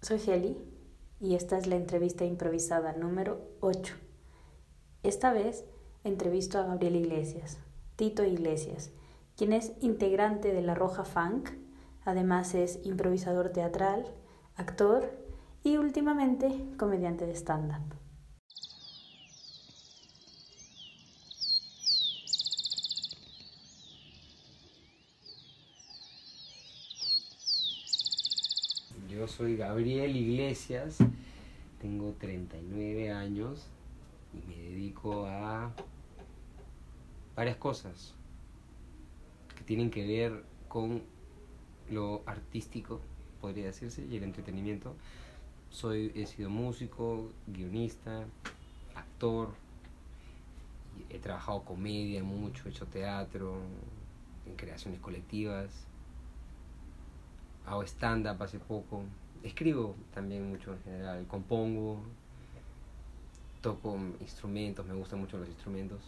Soy Heli y esta es la entrevista improvisada número 8. Esta vez entrevisto a Gabriel Iglesias, Tito Iglesias, quien es integrante de La Roja Funk, además es improvisador teatral, actor y últimamente comediante de stand-up. Soy Gabriel Iglesias, tengo 39 años y me dedico a varias cosas que tienen que ver con lo artístico, podría decirse, y el entretenimiento. Soy, he sido músico, guionista, actor, he trabajado comedia mucho, he hecho teatro, en creaciones colectivas, hago stand-up hace poco, escribo también mucho en general, compongo, toco instrumentos, me gustan mucho los instrumentos,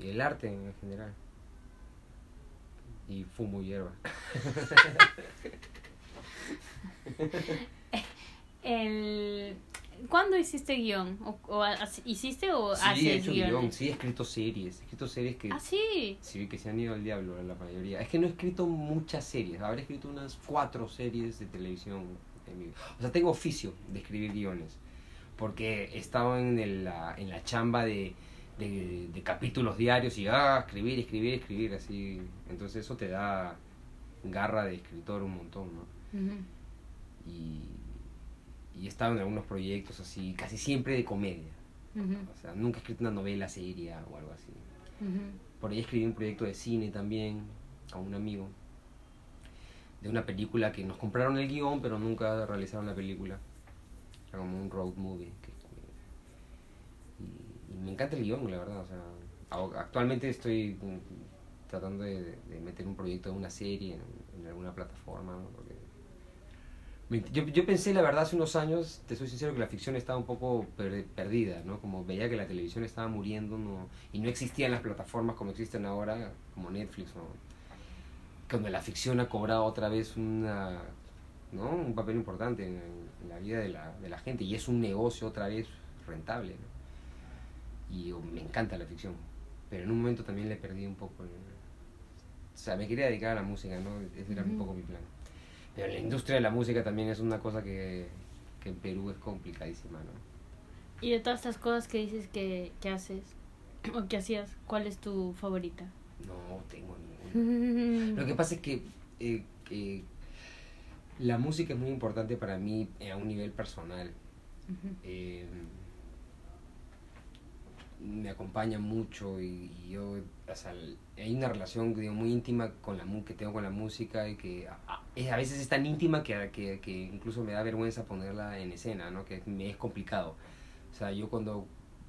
y el arte en general. Y fumo hierba. El... ¿Cuándo hiciste guion? ¿O, o ¿Hiciste o Sí, he haces hecho guiones? guion, sí, he escrito series, he escrito series que, Ah, sí. sí, que se han ido al diablo la mayoría. Es que no he escrito muchas series, habré escrito unas cuatro series de televisión. En mi... O sea, tengo oficio de escribir guiones, porque he estado en, el, la, en la chamba de, de, de capítulos diarios y ah, escribir, escribir, escribir, así. Entonces eso te da garra de escritor un montón, ¿no? Y, y he estado en algunos proyectos así, casi siempre de comedia. O sea, nunca he escrito una novela seria o algo así. Por ahí escribí un proyecto de cine también con un amigo. De una película que nos compraron el guion, pero nunca realizaron la película. Era como un road movie. que- y, y me encanta el guion, la verdad. O sea, actualmente estoy mm, tratando de, de meter un proyecto de una serie en, en alguna plataforma. ¿no? Yo, yo pensé, la verdad, hace unos años, te soy sincero, que la ficción estaba un poco per- perdida, ¿no? Como veía que la televisión estaba muriendo ¿no? y no existían las plataformas como existen ahora, como Netflix, ¿no? Cuando la ficción ha cobrado otra vez una, ¿no? un papel importante en, en la vida de la, de la gente y es un negocio otra vez rentable, ¿no? Y oh, me encanta la ficción, pero en un momento también le perdí un poco. el- o sea, me quería dedicar a la música, ¿no? Ese era un poco mi plan. Pero la industria de la música también es una cosa que, que en Perú es complicadísima, ¿no? Y de todas estas cosas que dices que, que haces o que hacías, ¿cuál es tu favorita? No tengo ninguna. Lo que pasa es que eh, que la música es muy importante para mí eh, a un nivel personal. Eh, me acompaña mucho y, y yo, o sea, hay una relación digo, muy íntima con la que tengo con la música y que a, a- es- a veces es tan íntima que, que, que incluso me da vergüenza ponerla en escena, ¿no? Que me es complicado. O sea, yo cuando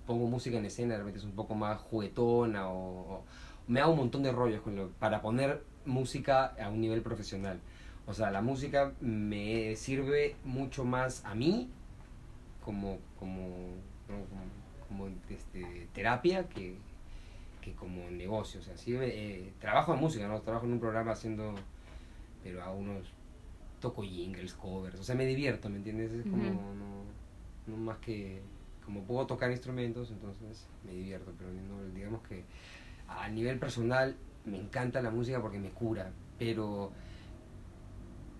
pongo música en escena de repente es un poco más juguetona o, me hago un montón de rollos para poner música a un nivel profesional. O sea, la música me sirve mucho más a mí como, como, como, como, este, terapia que, que como negocio. O sea, sí, eh, trabajo en música, ¿no? Trabajo en un programa haciendo, pero hago unos, toco jingles, covers, o sea, me divierto, ¿me entiendes? Es como, no, no más que, como puedo tocar instrumentos, entonces me divierto, pero no, digamos que a nivel personal me encanta la música porque me cura, pero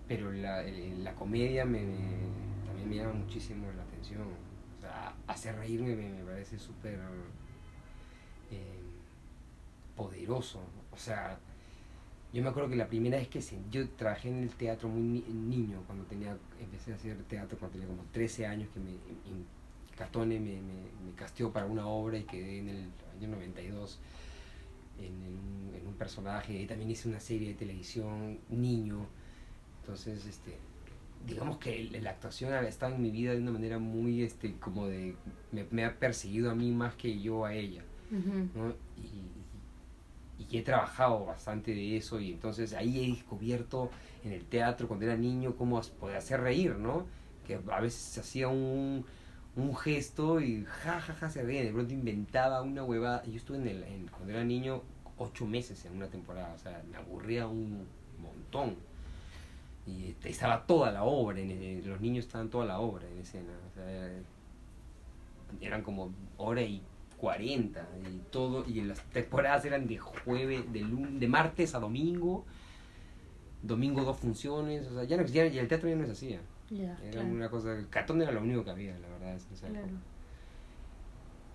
pero la, el- la comedia me, me- también me llama muchísimo la atención. O sea, hacer reírme me, me parece súper eh, poderoso. O sea, yo me acuerdo que la primera vez que yo trabajé en el teatro muy ni- niño, cuando tenía, empecé a hacer teatro cuando tenía como 13 años, que me, en Catone me, me, me casteó para una obra y quedé en el año 92 en, en un, en un personaje. Y también hice una serie de televisión, niño. Entonces, este, digamos que la actuación ha estado en mi vida de una manera muy, este, como de, me, me ha perseguido a mí más que yo a ella. ¿no? Y, y he trabajado bastante de eso y entonces ahí he descubierto en el teatro cuando era niño cómo poder hacer reír, ¿no? Que a veces hacía un, un gesto y ja, ja, ja, se reía, de pronto inventaba una huevada. Yo estuve en el, en- cuando era niño ocho meses en una temporada, o sea, me aburría un montón. y estaba toda la obra, en, los niños estaban toda la obra en escena. O sea, eran como hora y 40 y todo, y las temporadas eran de jueves, de, de martes a domingo, domingo dos funciones, o sea, ya no existía, y el teatro ya no se hacía. era una cosa, el catón era lo único que había, la verdad.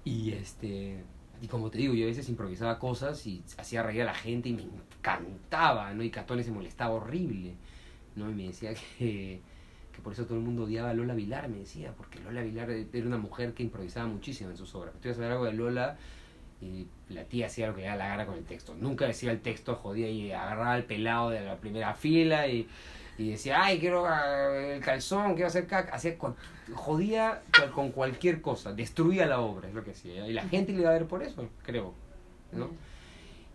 Y este, y como te digo, yo a veces improvisaba cosas y hacía reír a la gente y me encantaba, ¿no? Y Catón se molestaba horrible, ¿no? Y me decía que, que por eso todo el mundo odiaba a Lola Vilar, me decía, porque Lola Vilar era una mujer que improvisaba muchísimo en sus obras. Estoy a saber algo de Lola y la tía hacía lo que le la gana con el texto. Nunca decía el texto, jodía y agarraba al pelado de la primera fila y, y decía, ay, quiero ah, el calzón, quiero hacer caca. Hacía jodía con cualquier cosa, destruía la obra, es lo que hacía. Y la gente le iba a ver por eso, creo. ¿no?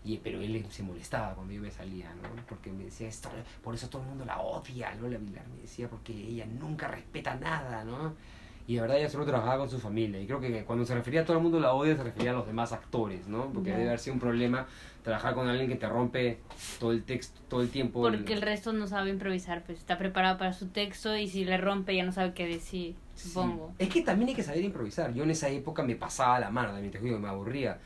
Y, pero él se molestaba cuando yo me salía, ¿no? Porque me decía, esto, por eso todo el mundo la odia, Lola Vilar, me decía, porque ella nunca respeta nada, ¿no? Y de verdad ella solo trabajaba con su familia. Y creo que cuando se refería a todo el mundo la odia, se refería a los demás actores, ¿no? Porque debe haber sido un problema trabajar con alguien que te rompe todo el texto, todo el tiempo. Porque el, resto no sabe improvisar, pues está preparado para su texto y si le rompe ya no sabe qué decir, supongo. Es que también hay que saber improvisar. Yo en esa época me pasaba la mano, también te digo, me aburría.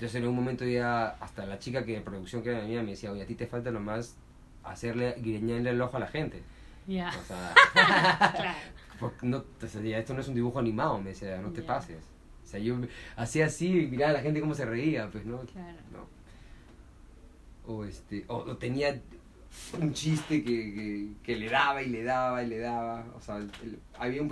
Entonces en un momento ya hasta la chica que de producción que era mía me decía, oye, a ti te falta nomás hacerle, guiñarle el ojo a la gente. Ya. O sea, claro. no, esto no es un dibujo animado, me decía, no te pases. O sea, yo hacía así y miraba a la gente cómo se reía, pues, ¿no? Claro. No o este o, tenía un chiste que, que, le daba y le daba y le daba o sea había un,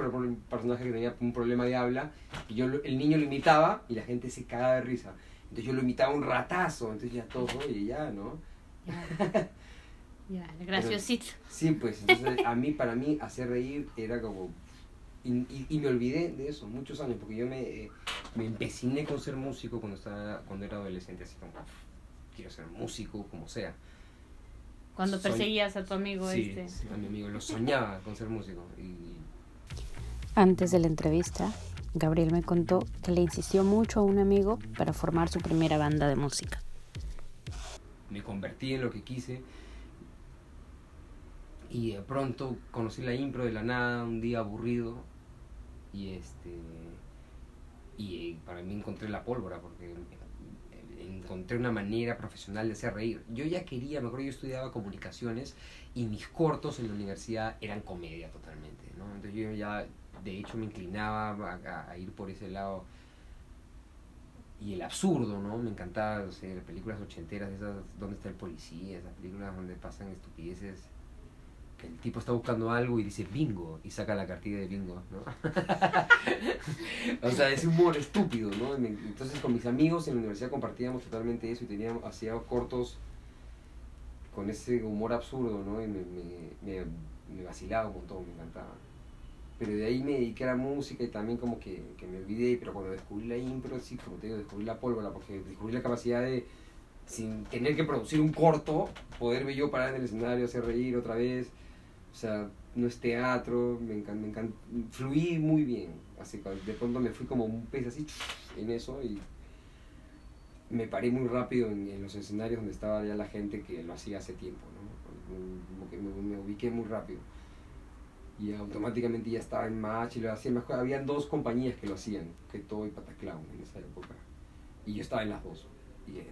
personaje que tenía un problema de habla y yo el niño lo imitaba y la gente se cagaba de risa entonces yo lo imitaba un ratazo entonces ya todo y ya no ya, graciosito sí pues entonces a mí para mí hacer reír era como y, y, me olvidé de eso muchos años porque yo me, eh, me empeciné con ser músico cuando estaba cuando era adolescente así como quiero ser músico, como sea. Cuando perseguías a tu amigo sí, este. a mi amigo, lo soñaba con ser músico. Y... Antes de la entrevista, Gabriel me contó que le insistió mucho a un amigo para formar su primera banda de música. Me convertí en lo que quise y de pronto conocí la impro de la nada, un día aburrido y este y para mí encontré la pólvora porque encontré una manera profesional de hacer reír. Yo ya quería, me acuerdo yo estudiaba comunicaciones y mis cortos en la universidad eran comedia totalmente, ¿no? Entonces yo ya, de hecho, me inclinaba a, ir por ese lado. Y el absurdo, ¿no? Me encantaba, o sea, películas ochenteras, esas, ¿Dónde está el policía? Esas películas donde pasan estupideces que el tipo está buscando algo y dice bingo y saca la cartilla de bingo, ¿no? o sea, es humor estúpido, ¿no? Entonces con mis amigos en la universidad compartíamos totalmente eso y teníamos, hacíamos cortos con ese humor absurdo, ¿no? Y me, vacilaba un montón, me encantaba. Pero de ahí me dediqué a la música y también como que, que me olvidé, pero cuando descubrí la impro, sí, como te digo, descubrí la pólvora, porque descubrí la capacidad de, sin tener que producir un corto, poderme yo parar en el escenario, hacer reír otra vez, o sea, no es teatro, me encanta, me encanta, fluí muy bien, así que de pronto me fui como un pez así en eso y me paré muy rápido en, los escenarios donde estaba ya la gente que lo hacía hace tiempo, ¿no? Como que me, ubiqué muy rápido y automáticamente ya estaba en match y lo hacían. Habían dos compañías que lo hacían, que todo y Pataclown en esa época. Y yo estaba en las dos. Y, eh,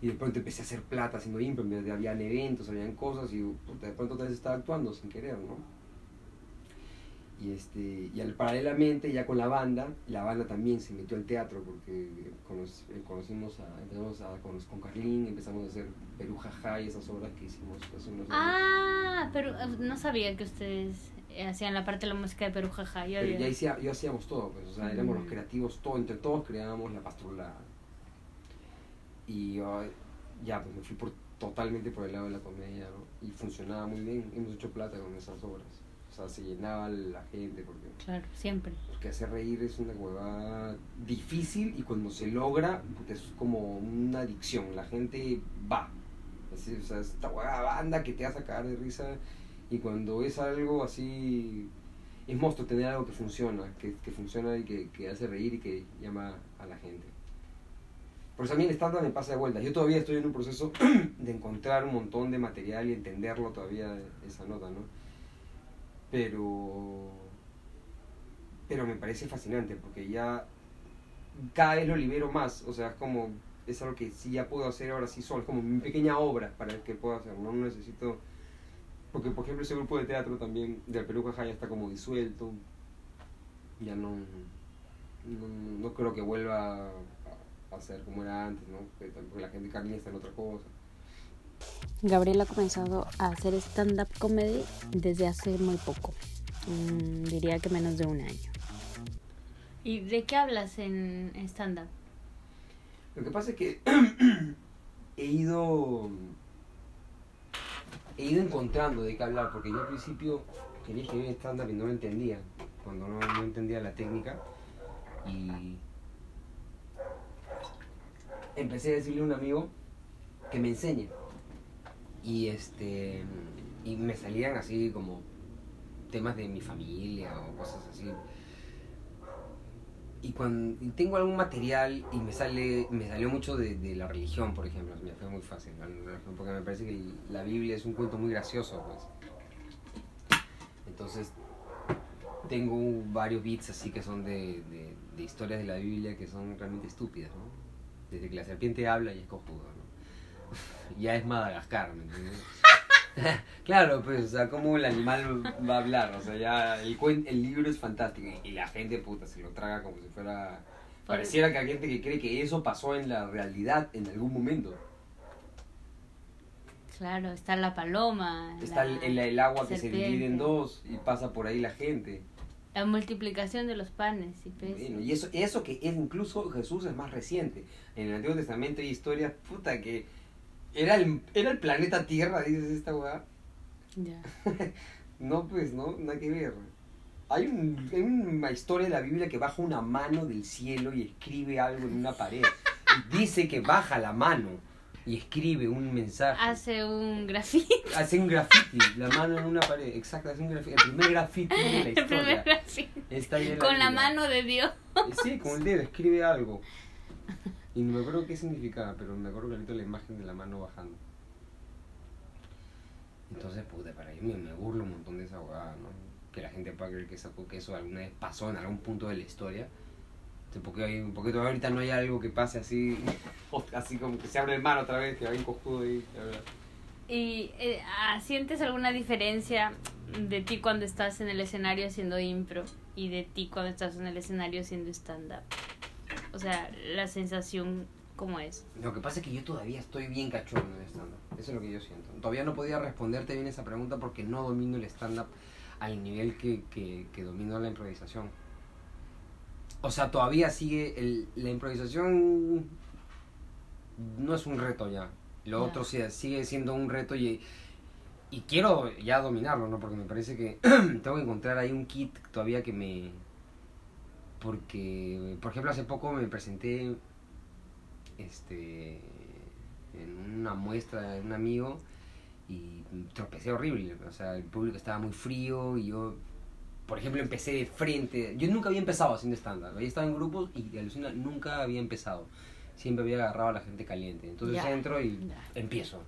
y de pronto empecé a hacer plata haciendo impro, habían eventos, habían cosas y de pronto otra vez estaba actuando sin querer, ¿no? Y, este, y al, paralelamente ya con la banda, la banda también se metió al teatro porque eh, conocimos a, empezamos a, con, con Carlín, empezamos a hacer Perú Jaja y esas obras que hicimos hace unos Ah, pero eh, no sabía que ustedes hacían la parte de la música de Perú Jaja. Yo, ya hacía, yo hacíamos todo, pues, o sea, éramos los creativos, todo, entre todos creábamos la pastrula y ya, pues me fui por, totalmente por el lado de la comedia, ¿no? Y funcionaba muy bien. Hemos hecho plata con esas obras. O sea, se llenaba la gente porque... Claro, siempre. Porque hacer reír es una huevada difícil y cuando se logra es como una adicción. La gente va. Así, o sea, esta huevada banda que te hace cagar de risa y cuando es algo así... Es monstruo tener algo que funciona, que, que funciona y que, que hace reír y que llama a la gente. Por eso a mí el stand-up me pasa de vuelta. Yo todavía estoy en un proceso de encontrar un montón de material y entenderlo todavía, esa nota, ¿no? Pero... Pero me parece fascinante porque ya cada vez lo libero más. O sea, es como... Es algo que sí ya puedo hacer ahora sí solo. Es como mi pequeña obra para el que puedo hacer. No necesito... Porque, por ejemplo, ese grupo de teatro también del Perú Cajá ya está como disuelto. Ya no, no, no creo que vuelva a, a ser como era antes, ¿no? Porque la gente cambia está en otra cosa. Gabriel ha comenzado a hacer stand-up comedy desde hace muy poco. Mm, diría que menos de un año. ¿Y de qué hablas en stand-up? Lo que pasa es que he ido he ido encontrando de qué hablar, porque yo al principio quería escribir estándar y no lo entendía, cuando no, no entendía la técnica, y empecé a decirle a un amigo que me enseñe. Y este y me salían así como temas de mi familia o cosas así. Y cuando y tengo algún material y me sale me salió mucho de, de la religión, por ejemplo, me fue muy fácil, ¿no? porque me parece que la Biblia es un cuento muy gracioso, pues. Entonces tengo varios beats así que son de, de, de historias de la Biblia que son realmente estúpidas, ¿no? Desde que la serpiente habla y es cojudo, ¿no? Ya es Madagascar, ¿me entiendes? claro, pues, o sea, cómo el animal va a hablar, o sea, ya el, cuen- el libro es fantástico y, y la gente, puta, se lo traga como si fuera... Pareciera que hay gente que cree que eso pasó en la realidad en algún momento. Claro, está la paloma. Está la, el, el- agua que se divide en dos y pasa por ahí la gente. La multiplicación de los panes y peces. Bueno, y eso, eso que es incluso Jesús es más reciente. En el Antiguo Testamento hay historias, puta, que era el, era el planeta Tierra, dices esta weá. Ya. No, pues, no, nada que ver. Hay, un- hay una historia de la Biblia que baja una mano del cielo y escribe algo en una pared. Y dice que baja la mano y escribe un mensaje. Hace un grafiti. Hace un graffiti, la mano en una pared. Exacto, hace un graffiti. El primer graffiti de la El primer historia. grafiti. Está ahí en Con la mano de Dios. Eh, Sí, con el dedo, escribe algo. Y no me acuerdo qué significaba, pero me acuerdo clarito la imagen de la mano bajando. Entonces, puta, para yo me, burlo un montón de esa abogada, ¿no? Que la gente pueda creer que eso, que eso alguna vez pasó en algún punto de la historia. Este, Porque, hay, porque todavía ahorita no hay algo que pase así, así como que se abre el mar otra vez, que hay un cojudo ahí. la verdad. ¿Y eh, ah, sientes alguna diferencia de ti cuando estás en el escenario haciendo impro y de ti cuando estás en el escenario haciendo stand-up? O sea, la sensación, ¿cómo es? Lo que pasa es que yo todavía estoy bien cachondo en el stand-up. Eso es lo que yo siento. Todavía no podía responderte bien esa pregunta porque no domino el stand-up al nivel que, que, que domino la improvisación. O sea, todavía sigue. El, la improvisación no es un reto ya. Lo otro sí, sigue siendo un reto y, y quiero ya dominarlo, ¿no? Porque me parece que tengo que encontrar ahí un kit todavía que me. Porque, por ejemplo, hace poco me presenté este en una muestra de un amigo y tropecé horrible, o sea, el público estaba muy frío y yo, por ejemplo, empecé de frente, yo nunca había empezado haciendo estándar, había estado en grupos y alucina, nunca había empezado, siempre había agarrado a la gente caliente, entonces entro y empiezo.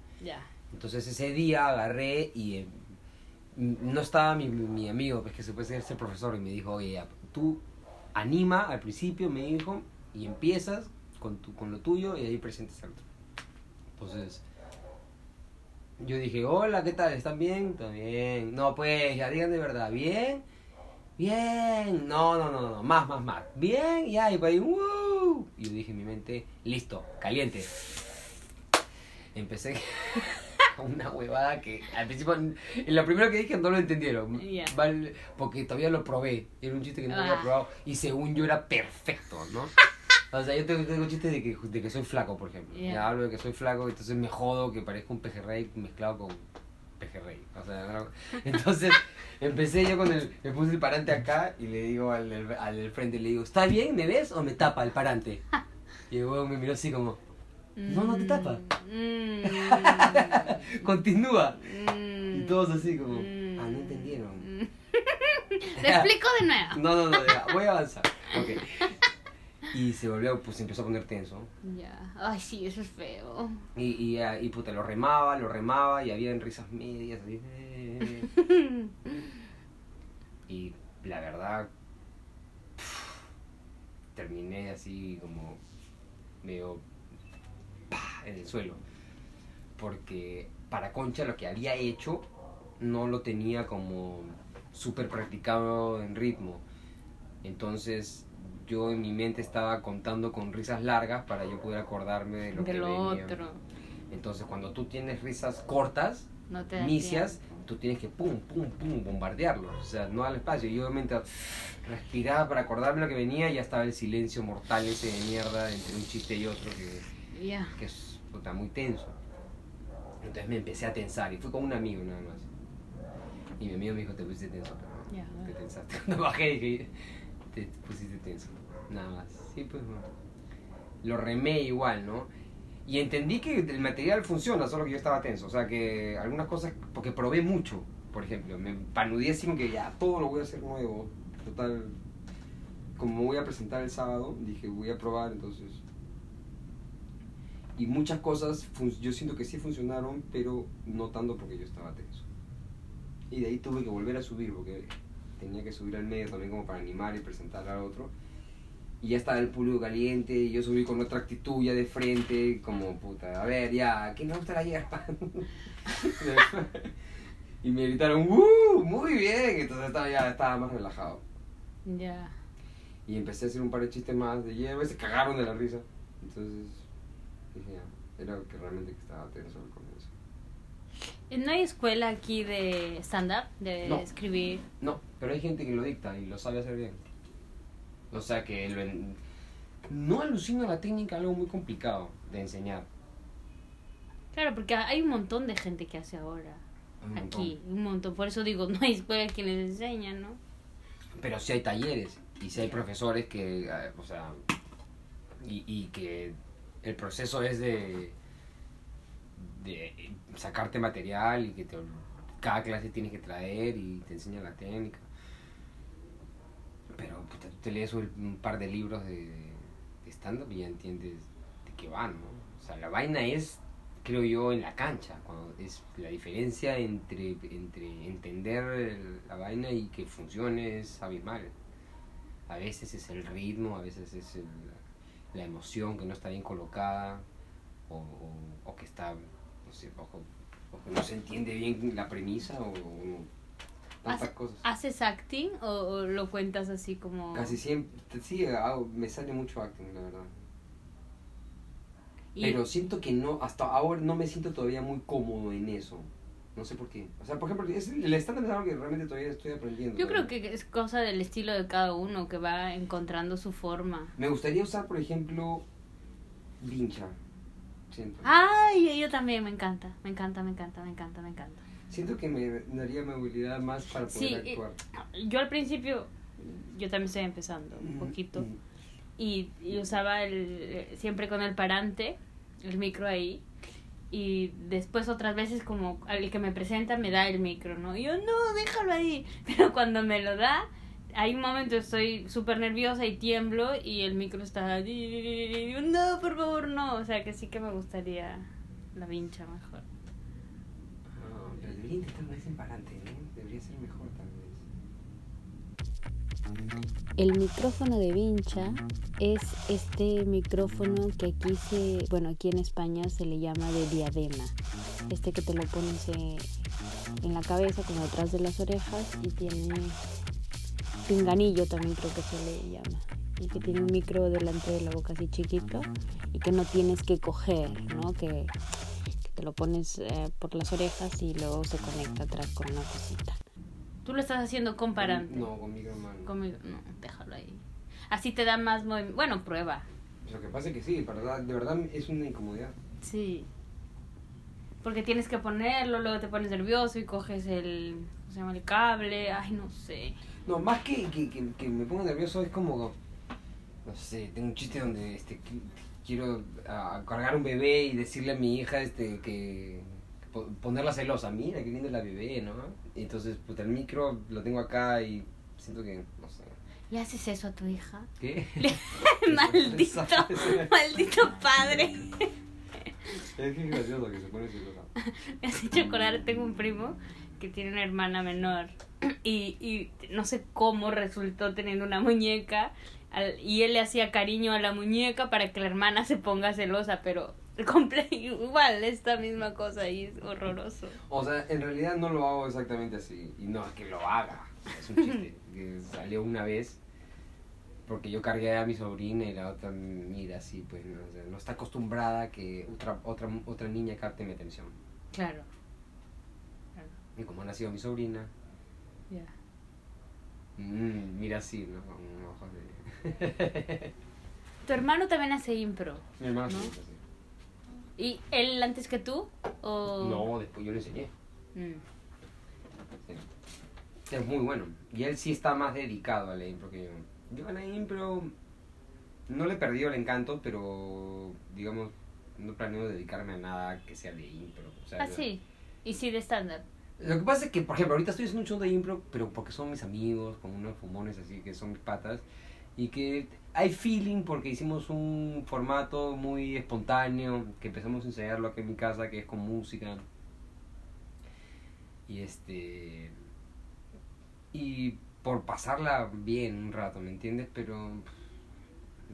Entonces ese día agarré y eh, no estaba mi, mi amigo, pues que se puede ser profesor, y me dijo, oye, tú anima al principio, me dijo, y empiezas con, tu, con lo tuyo y ahí presentas al otro. Entonces, yo dije, hola, ¿qué tal? ¿Están bien? ¿Están bien? No, pues, ya digan de verdad, ¿bien? Bien, no, no, no, no, más, más, más. Bien, y ahí, ¡woo! Y yo dije en mi mente, listo, caliente. Empecé una huevada que al principio, en lo primero que dije no lo entendieron. Ya. Vale, porque todavía lo probé. Era un chiste que no había Ah. probado. Y según yo era perfecto, ¿no? O sea, yo tengo, tengo chistes de que, de que soy flaco, por ejemplo. Ya. Ya hablo de que soy flaco, entonces me jodo que parezco un pejerrey mezclado con pejerrey. O sea, no- entonces empecé yo con el. Me puse el parante acá y le digo al, al del frente, le digo, ¿está bien? ¿Me ves o me tapa el parante? Y el huevo me miró así como, No, no te tapa. Mm, continúa. mm, Y todos así como, mm, ah, no entendieron. Te explico de nuevo. No, no, no, ya, voy a avanzar. Ok. y se volvió, pues empezó a poner tenso. Ya. Ay, sí, eso es feo. Y, y, ah, y puta, lo remaba, lo remaba y había risas medias. así, y la verdad, terminé así como medio ¡pah! en el suelo. Porque para Concha lo que había hecho no lo tenía como súper practicado en ritmo. Entonces yo en mi mente estaba contando con risas largas para yo poder acordarme de lo De que lo venía. otro. Entonces cuando tú tienes risas cortas, No te tiempo. tú tienes que pum, pum, pum, bombardearlo. O sea, no al espacio. Y yo mientras respiraba para acordarme lo que venía, ya estaba el silencio mortal ese de mierda entre un chiste y otro que, Ya. que es puta, muy tenso. Entonces me empecé a tensar y fui con un amigo nada más. Y mi amigo me dijo, te pusiste tenso, pero te tensaste. Cuando bajé dije, te pusiste tenso. Nada más. Sí, pues. Lo remé igual, ¿no? Y entendí que el material funciona, solo que yo estaba tenso. O sea, que algunas cosas, porque probé mucho, por ejemplo. Me panudísimo que ya todo lo voy a hacer nuevo. Total, como me voy a presentar el sábado, dije, voy a probar, entonces. Y muchas cosas, yo siento que sí funcionaron, pero no tanto porque yo estaba tenso. Y de ahí tuve que volver a subir, porque tenía que subir al medio también como para animar y presentar al otro. Y ya estaba el público caliente, y yo subí con otra actitud ya de frente, como puta, a ver, ya, ¿quién le gusta la hierba? y me gritaron, ¡uh! Muy bien, entonces estaba, ya estaba más relajado. Ya. Y empecé a hacer un par de chistes más de hierba y se cagaron de la risa. Entonces era que realmente que estaba tenso al comienzo. ¿No hay escuela aquí de stand-up? De No. escribir. No, pero hay gente que lo dicta y lo sabe hacer bien. O sea que lo en- no alucino la técnica algo muy complicado de enseñar. Claro, porque hay un montón de gente que hace ahora. Un. Aquí, un montón. Por eso digo, no hay escuela que les enseñan, ¿no? Pero sí hay talleres y sí hay profesores que, eh, o sea, y, y que el proceso es de, de sacarte material y que te, cada clase tienes que traer y te enseña la técnica. Pero puta, tú te lees un, par de libros de, de stand-up y ya entiendes de qué va, ¿no? O sea, la vaina es, creo yo, en la cancha, cuando es la diferencia entre, entre entender la vaina y que funcione es abismal. A veces es el ritmo, a veces es el- la emoción que no está bien colocada o, o- o que está, no sé, ojo, o que no se entiende bien la premisa o, tantas ¿Hace- cosas. ¿Haces acting o, o lo cuentas así como...? Casi siempre, sí, hago- me sale mucho acting, la verdad. Y- Pero siento que no, hasta ahora no me siento todavía muy cómodo en eso. No sé por qué. O sea, por ejemplo, es, el estándar es algo que realmente todavía estoy aprendiendo. Yo creo que es cosa del estilo de cada uno que va encontrando su forma. Me gustaría usar, por ejemplo, Vincha. Siento. Ay, yo también, me encanta, me encanta, me encanta, me encanta, me encanta. Siento que me daría movilidad más para poder Sí, eh, actuar. Yo al principio, yo también estoy empezando un poquito, y, y usaba el, siempre con el parante, el micro ahí, y después otras veces como el que me presenta me da el micro, ¿no? Y yo, no, déjalo ahí, pero cuando me lo da, hay un momento estoy súper nerviosa y tiemblo y el micro está, no, por favor, no, o sea que sí que me gustaría la vincha mejor. Ah, pero debería intentar más en El micrófono de vincha es este micrófono que aquí se, bueno, aquí en España se le llama de diadema. Este que te lo pones en la cabeza, como detrás de las orejas y tiene pinganillo también creo que se le llama. Y que tiene un micro delante de la boca así chiquito y que no tienes que coger, ¿no? Que, que te lo pones eh, por las orejas y luego se conecta atrás con una cosita. Tú lo estás haciendo con parante. No, con micro mano. Conmigo, no, déjalo ahí. Así te da más movimiento. Bueno, prueba. Lo que pasa es que sí, para de verdad es una incomodidad. Sí. Porque tienes que ponerlo, luego te pones nervioso y coges el, ¿cómo se llama? El cable. Ay, no sé. No, más que, que, que, que me ponga nervioso es como, no sé, tengo un chiste donde este, qui- quiero ah, cargar un bebé y decirle a mi hija este que ponerla celosa, mira qué linda la bebé, ¿no? Y entonces, puta, el micro lo tengo acá y siento que, no sé. ¿Le haces eso a tu hija? ¿Qué? maldito, maldito padre. Es que es gracioso que se pone celosa. Me has hecho acordar, tengo un primo que tiene una hermana menor y, y no sé cómo resultó teniendo una muñeca al- y él le hacía cariño a la muñeca para que la hermana se ponga celosa, pero comple- igual esta misma cosa y es horroroso. O sea, en realidad no lo hago exactamente así. Y no es que lo haga. Es un chiste. que salió una vez. Porque yo cargué a mi sobrina y la otra mira así, pues no, O sea, no está acostumbrada a que otra, otra, otra niña capte mi atención. Claro. Claro, Y como ha nacido mi sobrina, ya. mm, mira así, ¿no? Con ojos de... Tu hermano también hace impro. mi hermana ¿No? sí. ¿Y él antes que tú? O... No, después yo le enseñé. Mm. Sí. Es muy bueno. Y él sí está más dedicado a la impro que yo. Yo a la impro no le he perdido el encanto, pero digamos, no planeo dedicarme a nada que sea de impro. O sea, Ah, sí. Y sí, de estándar. Lo que pasa es que, por ejemplo, ahorita estoy haciendo un show de impro, pero porque son mis amigos, con unos fumones así que son mis patas, y que hay feeling porque hicimos un formato muy espontáneo, que empezamos a ensayarlo aquí en mi casa, que es con música. Y este. Y por pasarla bien un rato, ¿me entiendes? Pero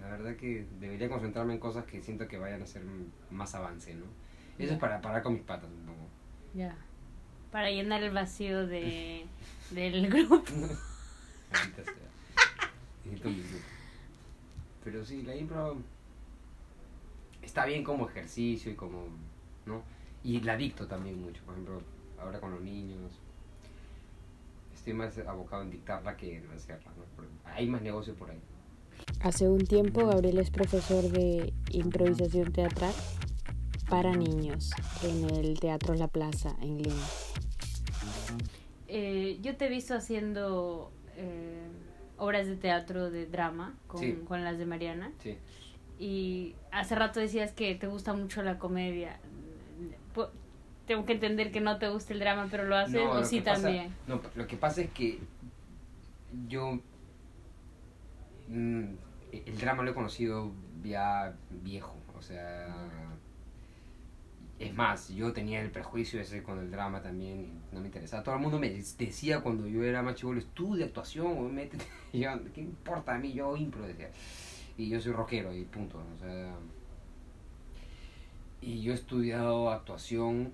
la verdad que debería concentrarme en cosas que siento que vayan a ser más avance, ¿no? Eso es para parar con mis patas un poco. Ya. Para llenar el vacío de, del grupo. Pero sí, la impro está bien como ejercicio y como, ¿no? Y la dicto también mucho, por ejemplo, ahora con los niños. Estoy más abocado en dictarla que en hacerla, ¿no? Hay más negocio por ahí. Hace un tiempo Gabriel es profesor de improvisación teatral para niños en el Teatro La Plaza en Lima. Eh, yo te he visto haciendo eh, obras de teatro de drama con, Sí. con las de Mariana. Sí. Y hace rato decías que te gusta mucho la comedia. Tengo que entender que no te gusta el drama, pero lo haces No, o lo sí pasa- también. no, lo que pasa es que yo mm, el drama lo he conocido ya viejo, o sea, es más, yo tenía el prejuicio ese con el drama también, y no me interesaba. Todo el mundo me decía cuando yo era más chivo, estudia actuación, o métete. Y yo, ¿qué importa a mí? Yo impro, decía. Y yo soy rockero y punto, o sea. Y yo he estudiado actuación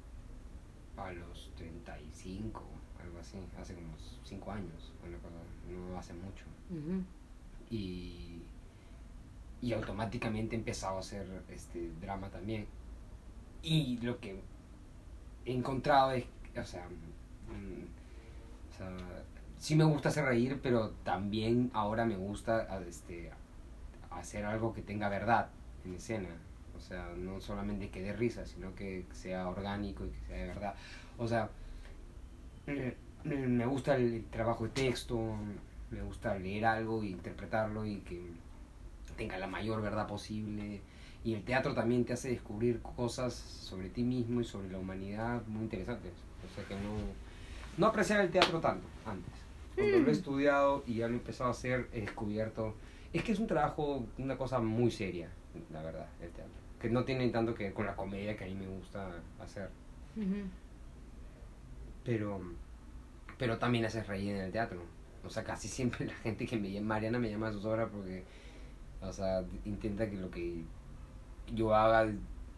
a los 35, algo así, hace como 5 años, no hace mucho. Y, y automáticamente he empezado a hacer este drama también. Y lo que he encontrado es, o sea, mm, o sea, sí me gusta hacer reír, pero también ahora me gusta este, hacer algo que tenga verdad en escena. O sea, no solamente que dé risa, sino que sea orgánico y que sea de verdad. O sea, eh, me gusta el trabajo de texto, me gusta leer algo e interpretarlo y que tenga la mayor verdad posible. Y el teatro también te hace descubrir cosas sobre ti mismo y sobre la humanidad muy interesantes. O sea que no, no apreciaba el teatro tanto antes. Cuando lo he estudiado y ya lo he empezado a hacer, he descubierto... Es que es un trabajo, una cosa muy seria, la verdad, el teatro. Que no tiene tanto que ver con la comedia que a mí me gusta hacer. Ujú. Pero, pero también haces reír en el teatro. O sea, casi siempre la gente que me llama, Mariana me llama a sus obras porque, o sea, intenta que lo que yo haga,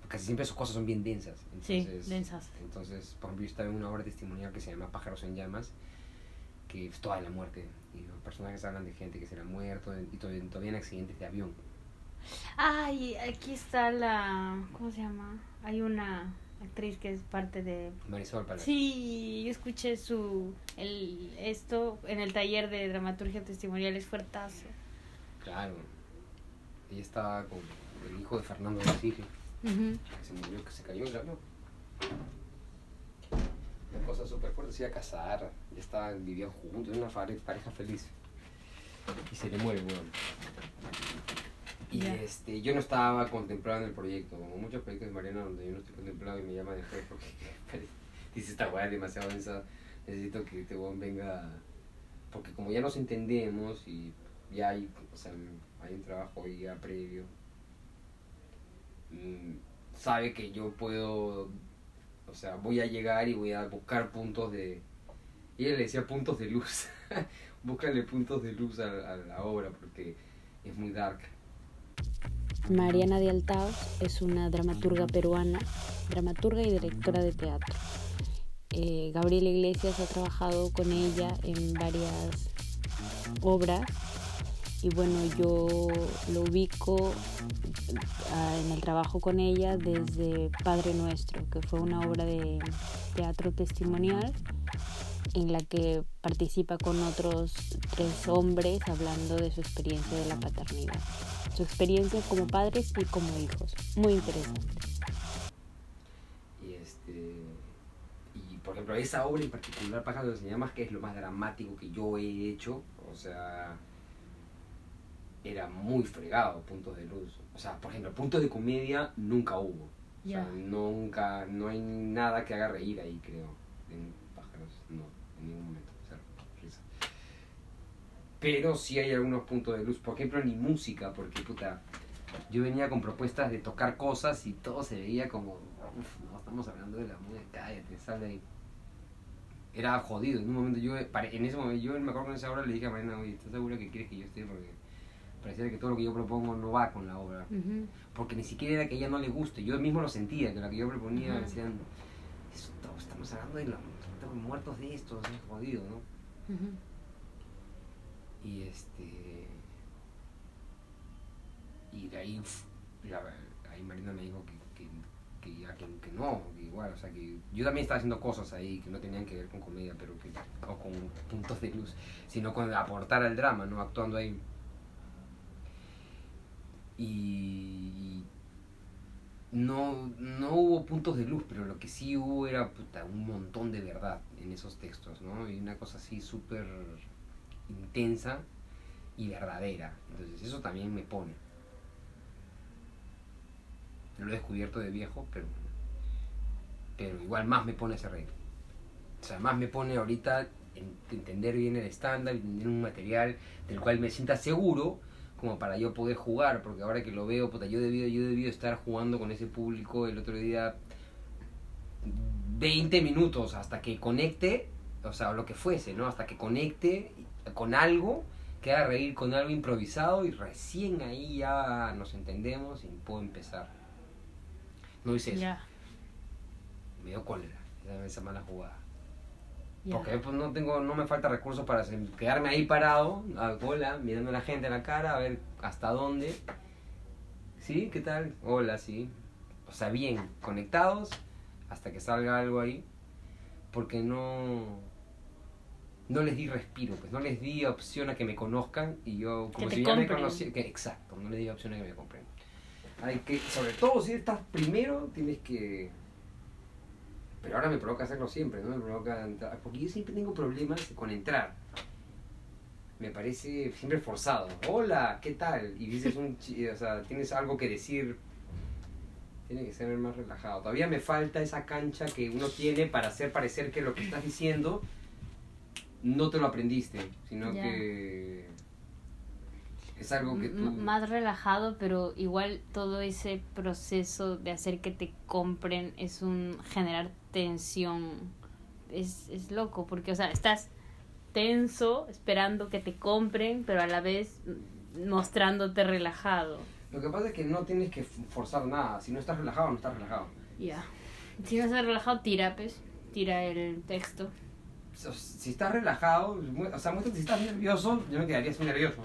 casi siempre sus cosas son bien densas. Sí, Entonces, densas. Entonces, por ejemplo, yo estaba en una obra testimonial que se llama Pájaros en Llamas, que es toda la muerte. Y los personajes hablan de gente que se le ha muerto y todavía, todavía en accidentes de avión. Ay, aquí está la. ¿Cómo se llama? Hay una actriz que es parte de. Marisol Palacio. Sí, yo escuché su. El, esto en el taller de dramaturgia testimonial es fuertazo. Claro. Ella estaba con el hijo de Fernando de Sirio. Ujú. que se murió, que se cayó el avión. Una cosa súper fuerte, se iba a casar, ya estaban, vivían juntos, era una pare- pareja feliz. Y se le muere, weón. Y este, yo no estaba contemplado en el proyecto, como muchos proyectos de Mariana donde yo no estoy contemplado y me llaman después porque dice esta weá es demasiado densa, necesito que este weón venga, porque como ya nos entendemos y ya hay, o sea, hay un trabajo ya previo. Mm, sabe que yo puedo, o sea, voy a llegar y voy a buscar puntos de... Y ella le decía puntos de luz. Búscale puntos de luz a, a la obra porque es muy dark. Mariana de Altaos es una dramaturga peruana, dramaturga y directora de teatro. Eh, Gabriela Iglesias ha trabajado con ella en varias obras y bueno, yo lo ubico ah, en el trabajo con ella desde Padre Nuestro, que fue una obra de teatro testimonial en la que participa con otros tres hombres hablando de su experiencia de la paternidad, su experiencia como padres y como hijos. Muy interesante. Y este y por ejemplo esa obra en particular Pájaros de Llamas que es lo más dramático que yo he hecho, o sea, era muy fregado puntos de luz. O sea, por ejemplo, puntos de comedia nunca hubo. O sea, nunca, no hay nada que haga reír ahí, creo. En pájaros, no, en ningún momento. cero, risa. Pero sí hay algunos puntos de luz. Por ejemplo, ni música, porque puta, yo venía con propuestas de tocar cosas y todo se veía como, uff, no, estamos hablando de la música, cállate, sale ahí. Era jodido. En un momento yo, en ese momento, yo me acuerdo que en esa hora le dije a Marina, oye, ¿estás segura que quieres que yo esté? Porque parecía que todo lo que yo propongo no va con la obra porque ni siquiera era que a ella no le guste, yo mismo lo sentía, que la que yo proponía Ajá. decían, "Eso, estamos- estamos hablando de los estamos muertos de esto, es jodido, ¿no? Y este... Y de ahí, la- ahí Marina me dijo que, que, que, ya que, que no, que igual, o sea, que yo también estaba haciendo cosas ahí que no tenían que ver con comedia, pero que, o con puntos de luz, sino con aportar al drama, ¿no? Actuando ahí. Y no, no hubo puntos de luz, pero lo que sí hubo era puta, un montón de verdad en esos textos, ¿no? Y una cosa así súper intensa y verdadera. Entonces eso también me pone. Lo he descubierto de viejo, pero, pero igual más me pone ese reto. O sea, más me pone ahorita en- entender bien el estándar, entender un material del cual me sienta seguro como para yo poder jugar, porque ahora que lo veo, puta, yo debido, yo debido estar jugando con ese público el otro día 20 minutos hasta que conecte, o sea, lo que fuese, ¿no? Hasta que conecte con algo, que haga reír con algo improvisado y recién ahí ya nos entendemos y puedo empezar. No hice eso, me dio cólera esa mala jugada. Porque pues no tengo, no me falta recursos para quedarme ahí parado, a cola, mirando a la gente a la cara, a ver hasta dónde. ¿Sí? ¿Qué tal? Hola, sí. O sea, bien, conectados hasta que salga algo ahí. Porque no. No les di respiro, pues no les di opción a que me conozcan y yo, como si ya me compren. que exacto, no les di opción a que me compren. Hay que, sobre todo si estás primero, tienes que pero ahora me provoca hacerlo siempre, ¿no? Me provoca entrar, porque yo siempre tengo problemas con entrar. Me parece siempre forzado. Hola, ¿qué tal? Y dices un, o sea, tienes algo que decir. Tiene que ser más relajado. Todavía me falta esa cancha que uno tiene para hacer parecer que lo que estás diciendo no te lo aprendiste, sino que es algo que M- tú... más relajado, pero igual todo ese proceso de hacer que te compren es un generar tensión. Es, es loco, porque, o sea, estás tenso esperando que te compren, pero a la vez mostrándote relajado. Lo que pasa es que no tienes que forzar nada. Si no estás relajado, no estás relajado. Ya. Si no estás relajado, tira, pues. Tira el texto. Si estás relajado, o sea, muéstrate si estás nervioso, yo me quedaría así nervioso.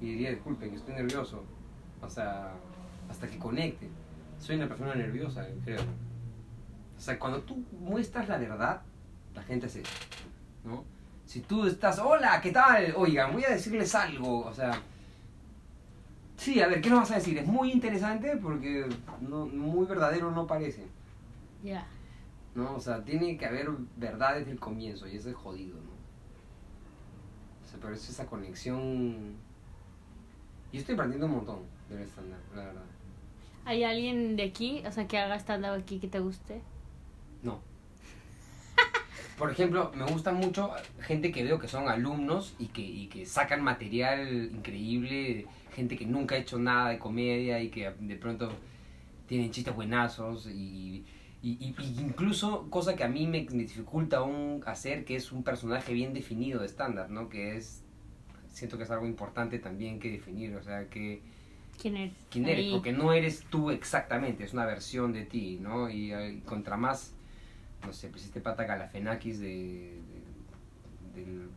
Y diría, disculpen, estoy nervioso. O sea, hasta que conecte. Soy una persona nerviosa, creo. O sea, cuando tú muestras la verdad, la gente eso, ¿no? Si tú estás, hola, ¿qué tal? Oigan, voy a decirles algo, o sea... Sí, a ver, ¿qué nos vas a decir? Es muy interesante porque no, muy verdadero no parece. Ya. ¿no? O sea, tiene que haber verdad desde el comienzo y eso es jodido, ¿no? O sea, pero es esa conexión... Yo estoy aprendiendo un montón del estándar, la verdad. ¿Hay alguien de aquí, o sea, que haga stand-up aquí que te guste? Por ejemplo, me gusta mucho gente que veo que son alumnos y que, y que sacan material increíble, gente que nunca ha hecho nada de comedia y que de pronto tienen chistes buenazos y, y, y- y incluso cosa que a mí me, me dificulta aún hacer, que es un personaje bien definido de estándar, ¿no? Que es, siento que es algo importante también que definir, o sea, que ¿Quién eres? quién eres, porque no eres tú exactamente, es una versión de ti, ¿no? Y, eh, contra más, no sé, pues este pata Galafenakis de, de- del,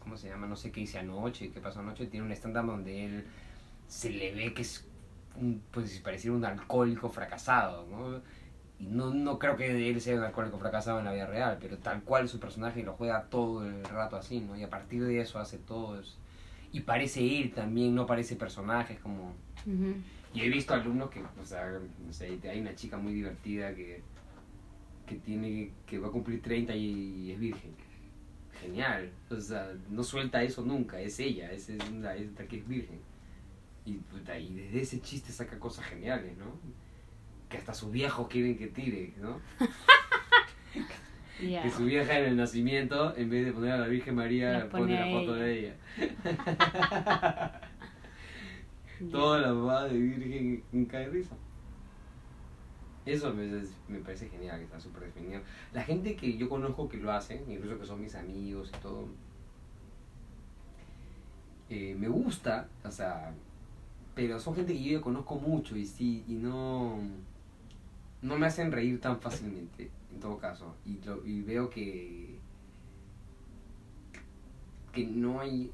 ¿cómo se llama? No sé qué hice anoche, qué pasó anoche, tiene un stand-up donde él se le ve que es, un, pues si pareciera un alcohólico fracasado, ¿no? Y no, no creo que él sea un alcohólico fracasado en la vida real, pero tal cual su personaje lo juega todo el rato así, ¿no? Y a partir de eso hace todo eso. Y parece él también, no parece personaje, como... Y he visto alumnos que, o sea, no sé, hay una chica muy divertida que, que tiene, que va a cumplir 30 y, es virgen. Genial. O sea, no suelta eso nunca, es ella, es, es una es la que es virgen. Y, puta, y desde ese chiste saca cosas geniales, ¿no? Que hasta sus viejos quieren que tire, ¿no? Que su vieja en el nacimiento, en vez de poner a la Virgen María, La pone, pone la foto ella. de ella. Toda la mamá de Virgen en cae risa. Eso me, me parece genial, que está súper definido. La gente que yo conozco que lo hace, incluso que son mis amigos y todo, eh, me gusta, o sea, pero son gente que yo conozco mucho y sí, y no, no me hacen reír tan fácilmente, en todo caso. Y, lo- y veo que, que no hay,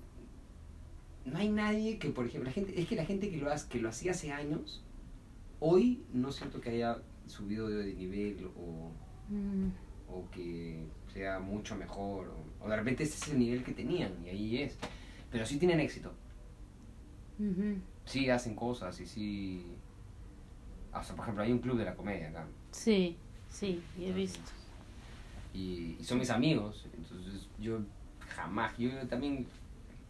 no hay nadie que, por ejemplo, la gente, es que la gente que lo, hace, que lo hacía hace años, hoy no siento que haya subido de nivel o, Mm. o que sea mucho mejor, o, o de repente ese es el nivel que tenían y ahí es. Pero sí tienen éxito, sí hacen cosas y sí... Sea, por ejemplo, hay un club de la comedia acá Sí, sí, he visto. y, y son mis amigos, entonces yo jamás, yo también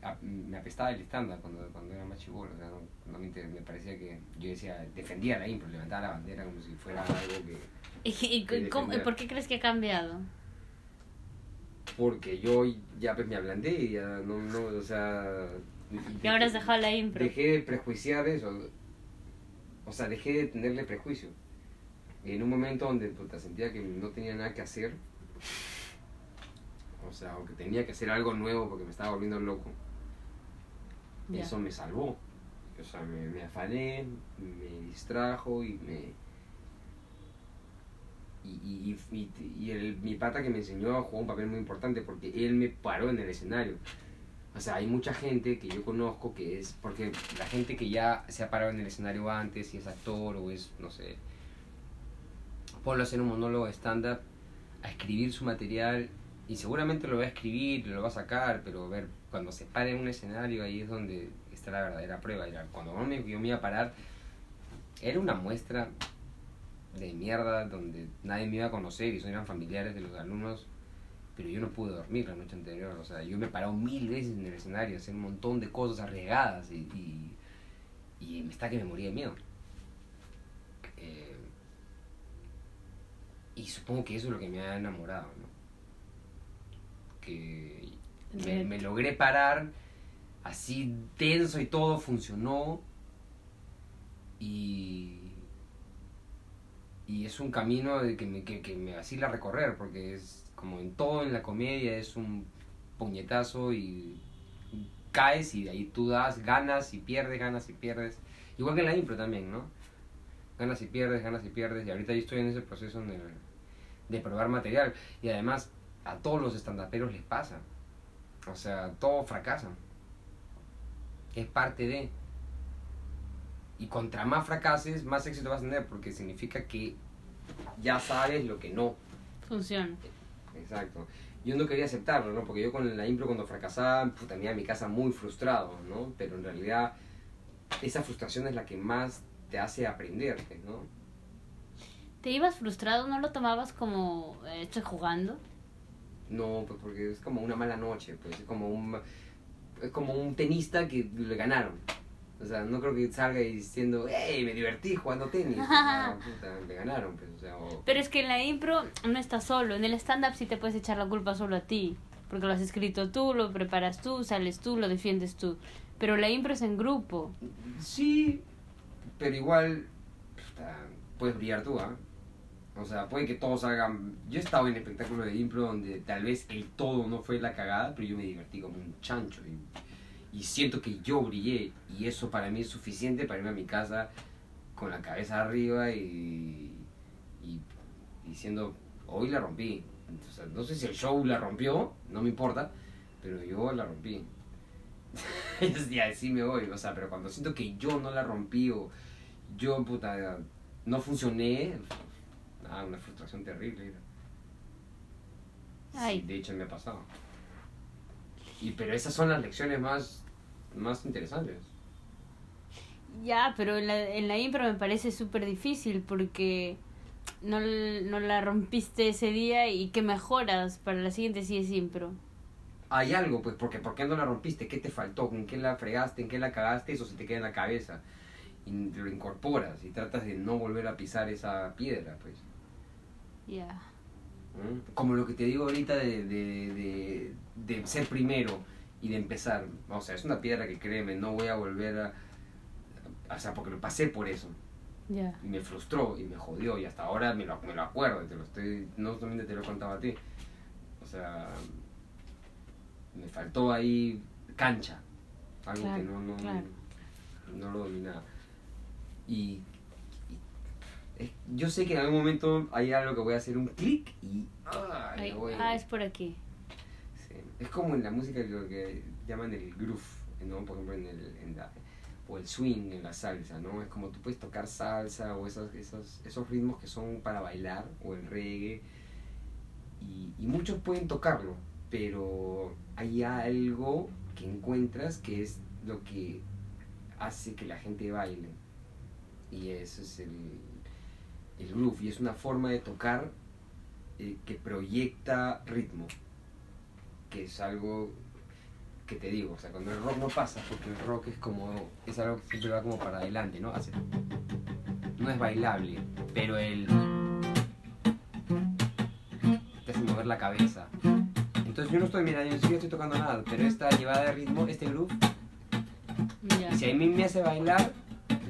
a- me apestaba el estándar cuando, cuando era más chivolo, o sea, no, no me, inter- me parecía que yo decía, defendía la impro, levantaba la bandera como si fuera algo que... ¿Y, Que cómo- por qué crees que ha cambiado? Porque yo ya pues me ablandé y ya no, no, o sea... Y ahora has dejado la impro. Dejé de prejuiciar eso, o sea, dejé de tenerle prejuicio. Y en un momento donde puta, sentía que no tenía nada que hacer, o sea, o que tenía que hacer algo nuevo porque me estaba volviendo loco, Eso me salvó. O sea, me, me afané, me distrajo y me... Y, y, y, y el, mi pata que me enseñó jugó un papel muy importante porque él me paró en el escenario. O sea, hay mucha gente que yo conozco que es... Porque la gente que ya se ha parado en el escenario antes, si es actor o es, no sé... Ponlo a hacer un monólogo stand-up, a escribir su material y seguramente lo va a escribir, lo va a sacar, pero ver, cuando se pare en un escenario ahí es donde está la verdadera prueba. Cuando yo me, iba a parar, era una muestra de mierda donde nadie me iba a conocer y son eran familiares de los alumnos, pero yo no pude dormir la noche anterior. O sea, yo me he parado mil veces en el escenario, hacer un montón de cosas arriesgadas y, y, y está que me moría de miedo. Eh, y supongo que eso es lo que me ha enamorado, ¿no? Que me, me logré parar así tenso y todo funcionó y y es un camino de que me, que, que me vacila recorrer porque es como en todo en la comedia es un puñetazo y caes y de ahí tú das ganas y pierdes ganas y pierdes. Igual que en la impro también no ganas y pierdes ganas y pierdes y ahorita yo estoy en ese proceso el- de probar material. Y además a todos los estandaperos les pasa o sea todos fracasan es parte de. Y contra más fracases, más éxito vas a tener, porque significa que ya sabes lo que no. Funciona. Exacto. Yo no quería aceptarlo, ¿no? Porque yo con la impro cuando fracasaba, puta, me iba a mi casa muy frustrado, ¿no? Pero en realidad esa frustración es la que más te hace aprender, ¿no? ¿Te ibas frustrado? ¿No lo tomabas como eh, estoy jugando? No, pues porque es como una mala noche, pues es como un, es como un tenista que le ganaron. O sea, no creo que salga diciendo, hey, me divertí jugando tenis. Sea, puta, me ganaron, pues, o sea, Pero es que en la impro no estás solo. En el stand-up sí te puedes echar la culpa solo a ti. Porque lo has escrito tú, lo preparas tú, sales tú, lo defiendes tú. Pero la impro es en grupo. Sí, pero igual puta, puedes brillar tú, ¿ah? O sea, puede que todos hagan... Yo he estado en espectáculos de impro donde tal vez el todo no fue la cagada, pero yo me divertí como un chancho. Y, y siento que yo brillé. Y eso para mí es suficiente para irme a mi casa con la cabeza arriba y, y diciendo, hoy la rompí. O sea, no sé si el show la rompió, no me importa, pero yo la rompí. y así me voy, o sea, pero cuando siento que yo no la rompí o yo, puta, no funcioné, nada, una frustración terrible. Ay. Sí, de hecho me ha pasado. Y, pero esas son las lecciones más, más interesantes. Ya, pero en la, en la impro me parece súper difícil porque no, no la rompiste ese día y que mejoras para la siguiente si es impro. Hay algo, pues, porque ¿por qué no la rompiste? ¿Qué te faltó? ¿En qué la fregaste? ¿En qué la cagaste? Eso se te queda en la cabeza. Y lo incorporas y tratas de no volver a pisar esa piedra, pues. Ya. ¿Mm? Como lo que te digo ahorita de, de, de, de ser primero y de empezar. O sea, es una piedra que créeme, no voy a volver a... O sea, porque lo pasé por eso. Ya. Y me frustró y me jodió y hasta ahora me lo, me lo acuerdo. Te lo estoy, no solamente te lo he contado a ti. O sea, me faltó ahí cancha. Algo Claro, que no, no, claro. no lo dominaba. Y, yo sé que en algún momento hay algo que voy a hacer un clic y... Ay, ah, es por aquí. Sí. Es como en la música lo que llaman el groove, ¿no? Por ejemplo, en el, en la- o el swing en la salsa, ¿no? Es como tú puedes tocar salsa o esos, esos, esos ritmos que son para bailar, o el reggae, y, y muchos pueden tocarlo, pero hay algo que encuentras que es lo que hace que la gente baile, y eso es el, el groove, y es una forma de tocar eh, que proyecta ritmo que es algo que te digo, o sea, cuando el rock no pasa, porque el rock es como, es algo que siempre va como para adelante, ¿no? Hace, no es bailable, pero el te hace mover la cabeza. Entonces yo no estoy, mira, yo estoy tocando nada, pero esta llevada de ritmo, este groove, y si a mí me hace bailar,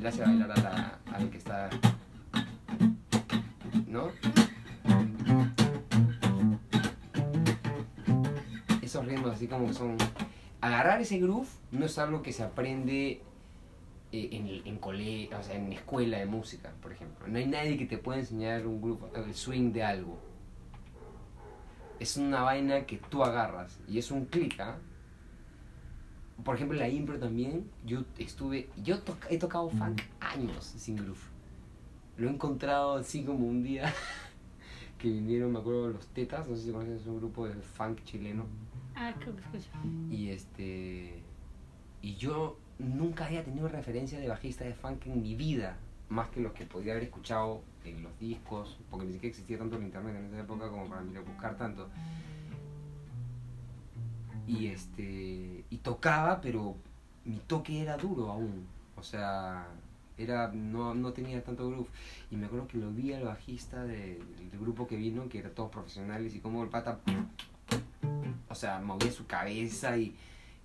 le hace bailar a la, al que está, ¿no? Esos ritmos así como que son... Agarrar ese groove no es algo que se aprende eh, en, en cole, o sea, en escuela de música, por ejemplo. No hay nadie que te pueda enseñar un groove, el swing de algo. Es una vaina que tú agarras y es un clic, ¿ah? Por ejemplo, la impro también, yo estuve, yo he tocado funk años sin groove. Lo he encontrado así como un día que vinieron, me acuerdo, los Tetas, no sé si conoces, es un grupo de funk chileno. Ah, creo que escucho. Y este. Y yo nunca había tenido referencia de bajista de funk en mi vida, más que los que podía haber escuchado en los discos, porque ni siquiera existía tanto el internet en esa época como para mí buscar tanto. Y este. Y tocaba, pero mi toque era duro aún. O sea, era no, no tenía tanto groove. Y me acuerdo que lo vi al bajista de- del grupo que vino, que eran todos profesionales, y como el pata o sea, movía su cabeza y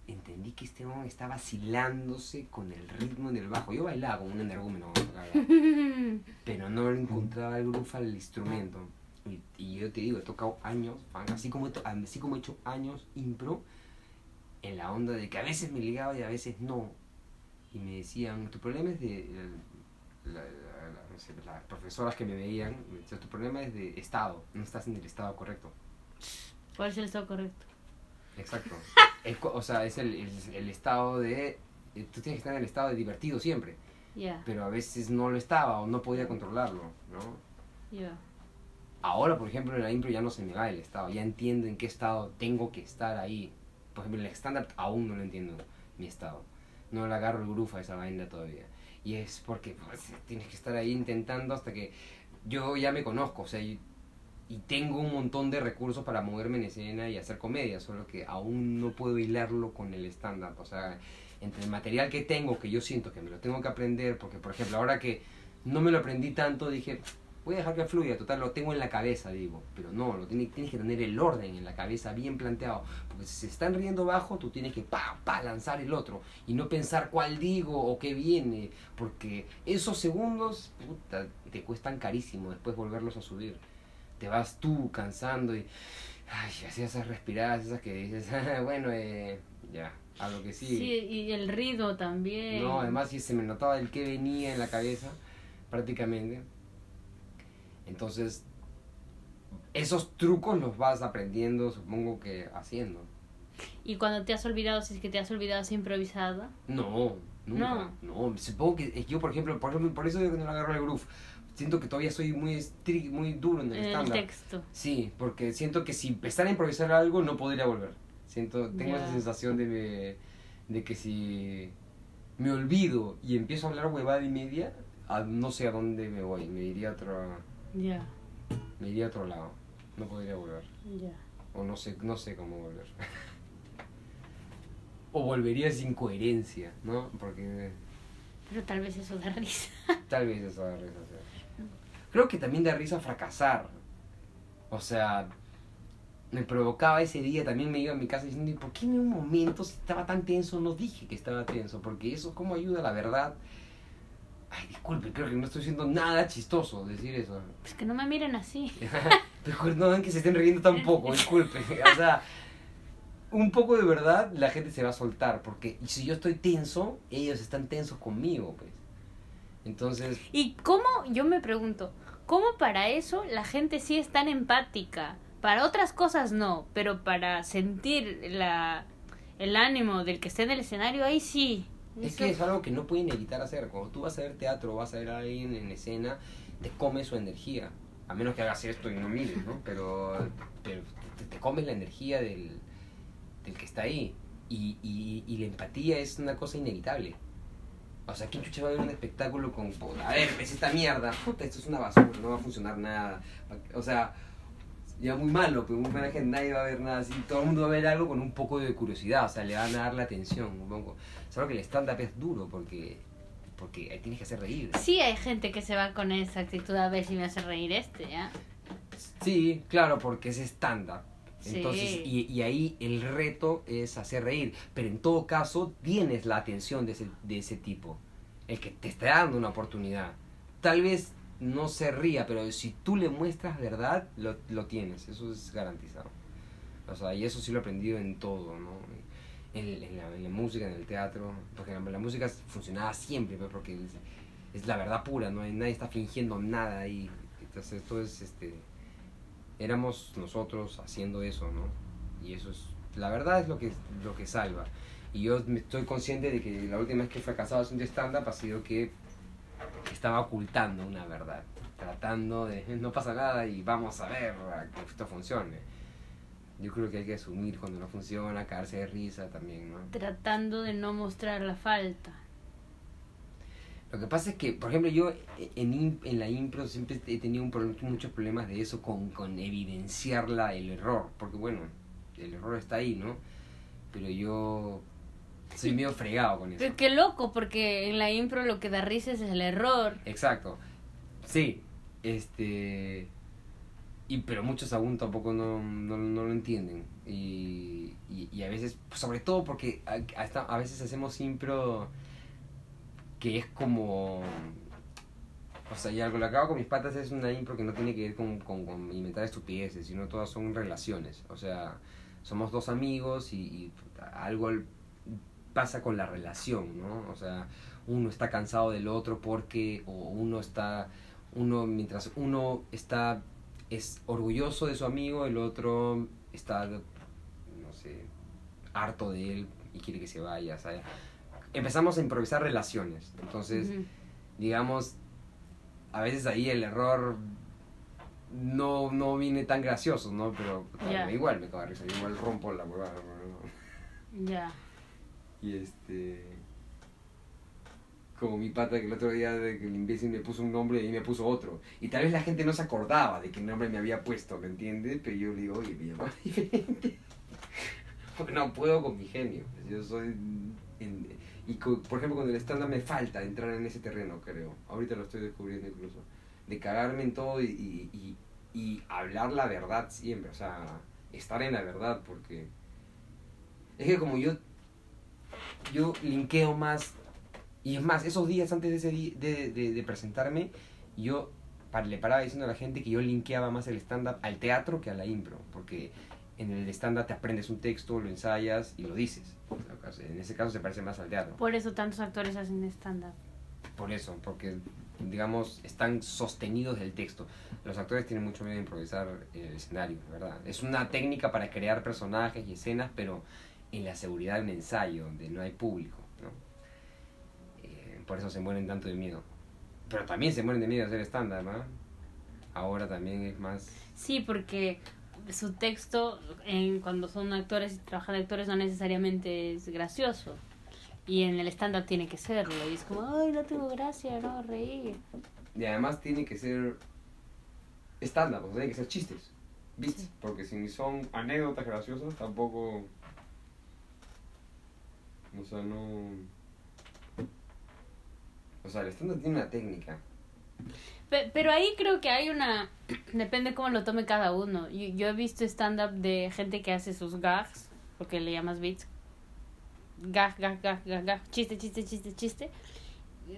entendí que este hombre estaba vacilándose con el ritmo en el bajo. Yo bailaba como un energúmeno, pero no le encontraba el groove al instrumento. Y, y yo te digo, he tocado años, así como, así como he hecho años impro, en la onda de que a veces me ligaba y a veces no. Y me decían, tu problema es de... el- la- la- la- no sé, las profesoras que me veían, me decían, tu problema es de estado, no estás en el estado correcto. ¿Cuál es el estado correcto? Exacto. O sea, es el, el- el estado de... eh, Tú tienes que estar en el estado de divertido siempre, Ya, pero a veces no lo estaba o no podía controlarlo, ¿no? ya. Ahora, por ejemplo, en la impro ya no se me va el estado, ya entiendo en qué estado tengo que estar ahí. Por ejemplo, en el estándar aún no lo entiendo, mi estado. No le agarro el groove a esa vaina todavía. Y es porque pues, tienes que estar ahí intentando hasta que yo ya me conozco, o sea, yo- y tengo un montón de recursos para moverme en escena y hacer comedia, solo que aún no puedo hilarlo con el stand-up. O sea, entre el material que tengo, que yo siento que me lo tengo que aprender, porque por ejemplo, ahora que no me lo aprendí tanto, dije, voy a dejar que fluya, total, lo tengo en la cabeza, digo. Pero no, lo tienes, tienes que tener el orden en la cabeza bien planteado. Porque si se están riendo bajo, tú tienes que pa, pa, lanzar el otro. Y no pensar cuál digo o qué viene. Porque esos segundos, puta, te cuestan carísimo después volverlos a subir. Te vas tú cansando y... Ay, así esas respiradas, esas que dices, bueno, eh, ya, a lo que sigue. Sí, y el ritmo también. No, además sí se me notaba el que venía en la cabeza, prácticamente. Entonces, esos trucos los vas aprendiendo, supongo que haciendo. ¿Y cuando te has olvidado, si es que te has olvidado, has improvisado? No, nunca. No. supongo que yo, por ejemplo, por, ejemplo, por eso que no agarro el groove. Siento que todavía soy muy muy duro en el estándar. texto. Sí, porque siento que si empezara a improvisar algo no podría volver. Siento, tengo esa sensación de, de que si me olvido y empiezo a hablar huevada y media, no sé a dónde me voy, me iría a otro ya. Me iría a otro lado. No podría volver. Ya. O no sé, no sé cómo volver. o volvería sin coherencia, ¿no? Porque... Pero tal vez eso da risa. tal vez eso da risa, Creo que también da risa fracasar. O sea, me provocaba ese día, también me iba a mi casa diciendo, ¿y por qué en un momento si estaba tan tenso no dije que estaba tenso? Porque eso cómo ayuda a la verdad Ay, disculpe, creo que no estoy haciendo nada chistoso decir eso. Pues que no me miren así. Ven que se estén riendo tampoco, disculpe. O sea, un poco de verdad la gente se va a soltar, porque si yo estoy tenso, ellos están tensos conmigo, pues. Entonces... ¿Y cómo, yo me pregunto, cómo para eso la gente sí es tan empática? Para otras cosas no, pero para sentir la, el ánimo del que esté en el escenario, ahí sí. Es que es algo que no pueden evitar hacer. Cuando tú vas a ver teatro o vas a ver a alguien en escena, te come su energía. A menos que hagas esto y no mires, ¿no? Pero, te, te, comes la energía del, del que está ahí. Y, y, y, la empatía es una cosa inevitable. O sea, ¿quién chucha va a ver un espectáculo con... A ver, es esta mierda. Puta, esto es una basura, no va a funcionar nada. O sea, ya muy malo, pero muy buena gente, nadie va a ver nada así. Todo el mundo va a ver algo con un poco de curiosidad, o sea, le van a dar la atención. Un poco. Solo que el stand-up es duro porque porque tienes que hacer reír. Sí, hay gente que se va con esa actitud a ver si me hace reír este, ¿ya? Sí, claro, porque es stand-up. Entonces, y, y, ahí el reto es hacer reír. Pero en todo caso, tienes la atención de ese, de ese tipo. El que te está dando una oportunidad. Tal vez no se ría, pero si tú le muestras verdad, lo, lo tienes. Eso es garantizado. O sea, y eso sí lo he aprendido en todo, ¿no? en, la, música, en el teatro, porque la, música funcionaba siempre, pues, porque es, la verdad pura, no nadie está fingiendo nada ahí. Entonces, esto es, este, éramos nosotros haciendo eso, ¿no? Y eso es, la verdad es lo que, lo que salva. Y yo estoy consciente de que la última vez que he fracasado haciendo stand-up ha sido que estaba ocultando una verdad, tratando de no pasa nada y vamos a ver que esto funcione yo creo que hay que asumir cuando no funciona, caerse de risa también, ¿no? Tratando de no mostrar la falta. Lo que pasa es que, por ejemplo, yo en, en la impro siempre he tenido muchos problemas de eso con, con evidenciar el error, porque bueno, el error está ahí, ¿no? Pero yo soy medio fregado con eso. Pero qué loco, porque en la impro lo que da risa es el error. Exacto. Sí, este y pero muchos aún tampoco no, no, no lo entienden y, y, a veces sobre todo porque a, a, veces hacemos impro que es como o sea y algo lo hago con mis patas es una impro que no tiene que ver con, con, inventar estupideces sino todas son relaciones o sea somos dos amigos y, y algo pasa con la relación no o sea uno está cansado del otro porque o uno está uno mientras uno está es orgulloso de su amigo, el otro está, no sé, harto de él y quiere que se vaya. Empezamos a improvisar relaciones. Entonces, digamos, a veces ahí el error no, no viene tan gracioso, ¿no? Pero igual me cago de risa, igual rompo la huevada. Ya. Y este... como mi pata que el otro día de que el imbécil me puso un nombre y me puso otro. Y tal vez la gente no se acordaba de qué nombre me había puesto, ¿me entiendes? Pero yo le digo, oye, me llamaba diferente. No puedo con mi genio. Yo soy... y por ejemplo, con el estándar me falta entrar en ese terreno, creo. Ahorita lo estoy descubriendo incluso. De cagarme en todo y, y, y hablar la verdad siempre. O sea, estar en la verdad, porque... Es que como yo... Yo linkeo más y es más, esos días antes de, ese di- de, de, de presentarme, yo le paraba diciendo a la gente que yo linkeaba más el stand-up al teatro que a la impro, porque en el stand-up te aprendes un texto, lo ensayas y lo dices. En ese caso se parece más al teatro. Por eso tantos actores hacen stand-up. Por eso, porque digamos están sostenidos del texto. Los actores tienen mucho miedo de improvisar en el escenario, ¿verdad? Es una técnica para crear personajes y escenas, pero en la seguridad de un ensayo, donde no hay público, ¿no? Eh, por eso se mueren tanto de miedo. Pero también se mueren de miedo de hacer estándar, ¿no? Ahora también es más... Sí, porque su texto, en, cuando son actores y trabajan de actores, no necesariamente es gracioso. Y en el stand-up tiene que serlo. Y es como, ay, no tengo gracia, no, reír. Y además tiene que ser estándar, o sea, tiene que ser chistes, ¿viste? Sí. Porque si son anécdotas graciosas, tampoco... O sea, no... O sea, el estándar tiene una técnica. Pe- Pero ahí creo que hay una... Depende cómo lo tome cada uno. Yo, yo he visto stand-up de gente que hace sus gags, porque le llamas beats. Gag, gag, gag, gag, gag. Chiste, chiste, chiste, chiste.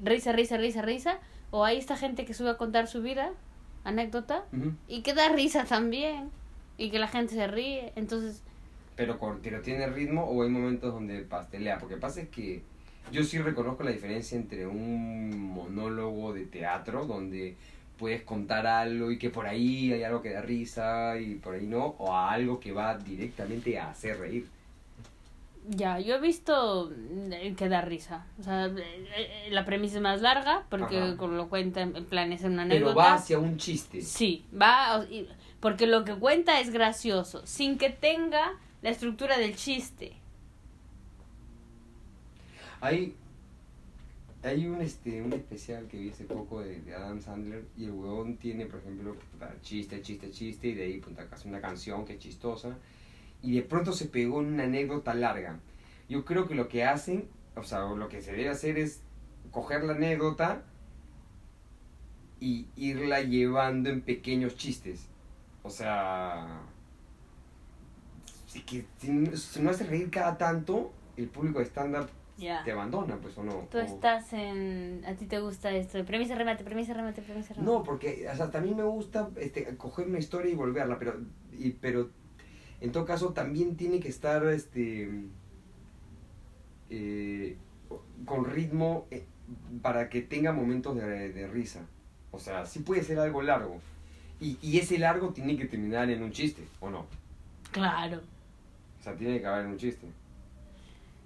Risa, risa, risa, risa. O hay esta gente que sube a contar su vida, anécdota, y que da risa también. Y que la gente se ríe. Entonces, Pero, con, pero tiene ritmo o hay momentos donde pastelea. Porque pasa es que yo sí reconozco la diferencia entre un monólogo de teatro donde puedes contar algo y que por ahí hay algo que da risa y por ahí no, o a algo que va directamente a hacer reír. ya, yo he visto eh, que da risa. O sea, eh, eh, la premisa es más larga, porque Ajá. como lo cuenta en plan es una anécdota. Pero va hacia un chiste. Sí, va, porque lo que cuenta es gracioso, sin que tenga la estructura del chiste. Hay, hay un, este, un especial que vi hace poco de, de Adam Sandler y el huevón tiene, por ejemplo, chiste, chiste, chiste y de ahí hace una canción que es chistosa y de pronto se pegó en una anécdota larga. Yo creo que lo que hacen, o sea, lo que se debe hacer es coger la anécdota y irla llevando en pequeños chistes. O sea, si, que, si no- si no hace reír cada tanto, el público de stand-up te abandona, pues o no. Tú O- estás en... A ti te gusta esto, premisa, remate, premisa, remate, premisa, remate. No, porque o sea, también me gusta este, coger una historia y volverla, pero, y, pero en todo caso también tiene que estar este, eh, con ritmo eh, para que tenga momentos de, de risa. O sea, sí puede ser algo largo. Y, y ese largo tiene que terminar en un chiste, ¿o no? Claro. Sea, tiene que en un chiste.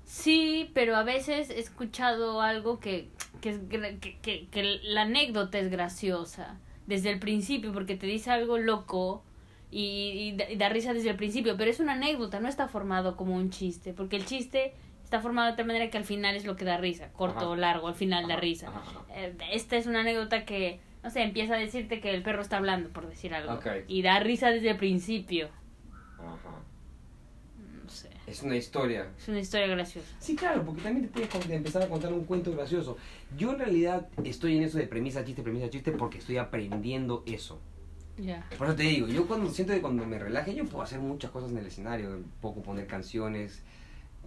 Sí, pero a veces he escuchado algo que, que, que, que, que la anécdota es graciosa desde el principio, porque te dice algo loco y, y da, y da risa desde el principio, pero es una anécdota, no está formado como un chiste, porque el chiste está formado de tal manera que al final es lo que da risa, corto Ajá. o largo, al final da Ajá, risa. ajá, ajá. Eh, esta es una anécdota que, no sé, empieza a decirte que el perro está hablando, por decir algo, y da risa desde el principio. Ajá. Es una historia. es una historia graciosa. Sí, claro, porque también te con- empezar a contar un cuento gracioso. Yo en realidad estoy en eso de premisa, chiste, premisa, chiste, porque estoy aprendiendo eso. Ya. Por eso te digo, yo cuando siento que cuando me relaje, yo puedo hacer muchas cosas en el escenario. Puedo poner canciones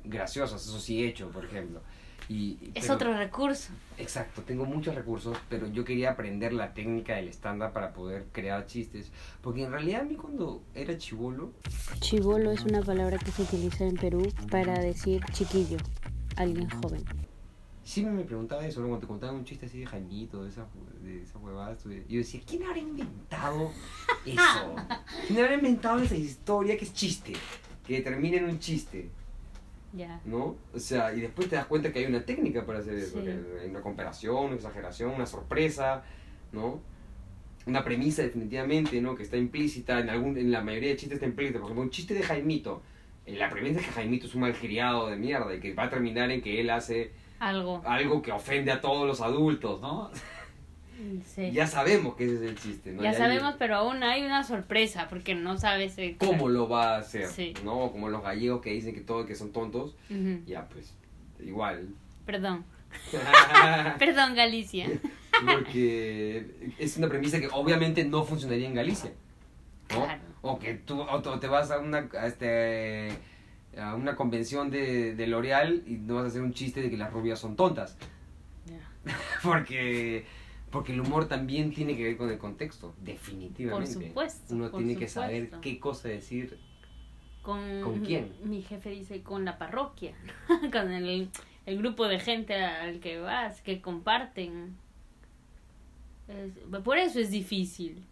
graciosas, eso sí he hecho, por ejemplo. Y, Es pero- otro recurso. Exacto, tengo muchos recursos, pero yo quería aprender la técnica del estándar para poder crear chistes. Porque en realidad a mí cuando era chivolo, Chivolo es una palabra que se utiliza en Perú para decir chiquillo, alguien joven. Siempre me preguntaba eso, cuando te contaban un chiste así de Jaimito, de esa, de esa huevada, yo decía, ¿quién habrá inventado eso? ¿Quién habrá inventado esa historia que es chiste? Que termina en un chiste, Ya. ¿no? O sea, y después te das cuenta que hay una técnica para hacer eso, Sí. que hay una comparación, una exageración, una sorpresa, ¿no? Una premisa definitivamente, ¿no? Que está implícita, en, algún, en la mayoría de chistes está implícita. Por ejemplo, un chiste de Jaimito, la premisa es que Jaimito es un malcriado de mierda y que va a terminar en que él hace Algo. algo que ofende a todos los adultos, ¿no? Sí. Ya sabemos que ese es el chiste, ¿no? Ya sabemos, pero aún hay una sorpresa porque no sabes cómo lo va a hacer, Sí. ¿no? Como los gallegos que dicen que todo que son tontos, ya pues igual. Perdón. Perdón, Galicia. Porque es una premisa que obviamente no funcionaría en Galicia. ¿no? Claro. O que tú o te- vas a una a este a una convención de, de L'Oreal y no vas a hacer un chiste de que las rubias son tontas. Porque porque el humor también tiene que ver con el contexto, definitivamente. Por supuesto, Uno por tiene que saber supuesto. qué cosa decir. Con, ¿Con quién? Mi jefe dice con la parroquia, con el, el grupo de gente al que vas, que comparten. Es- por eso es difícil,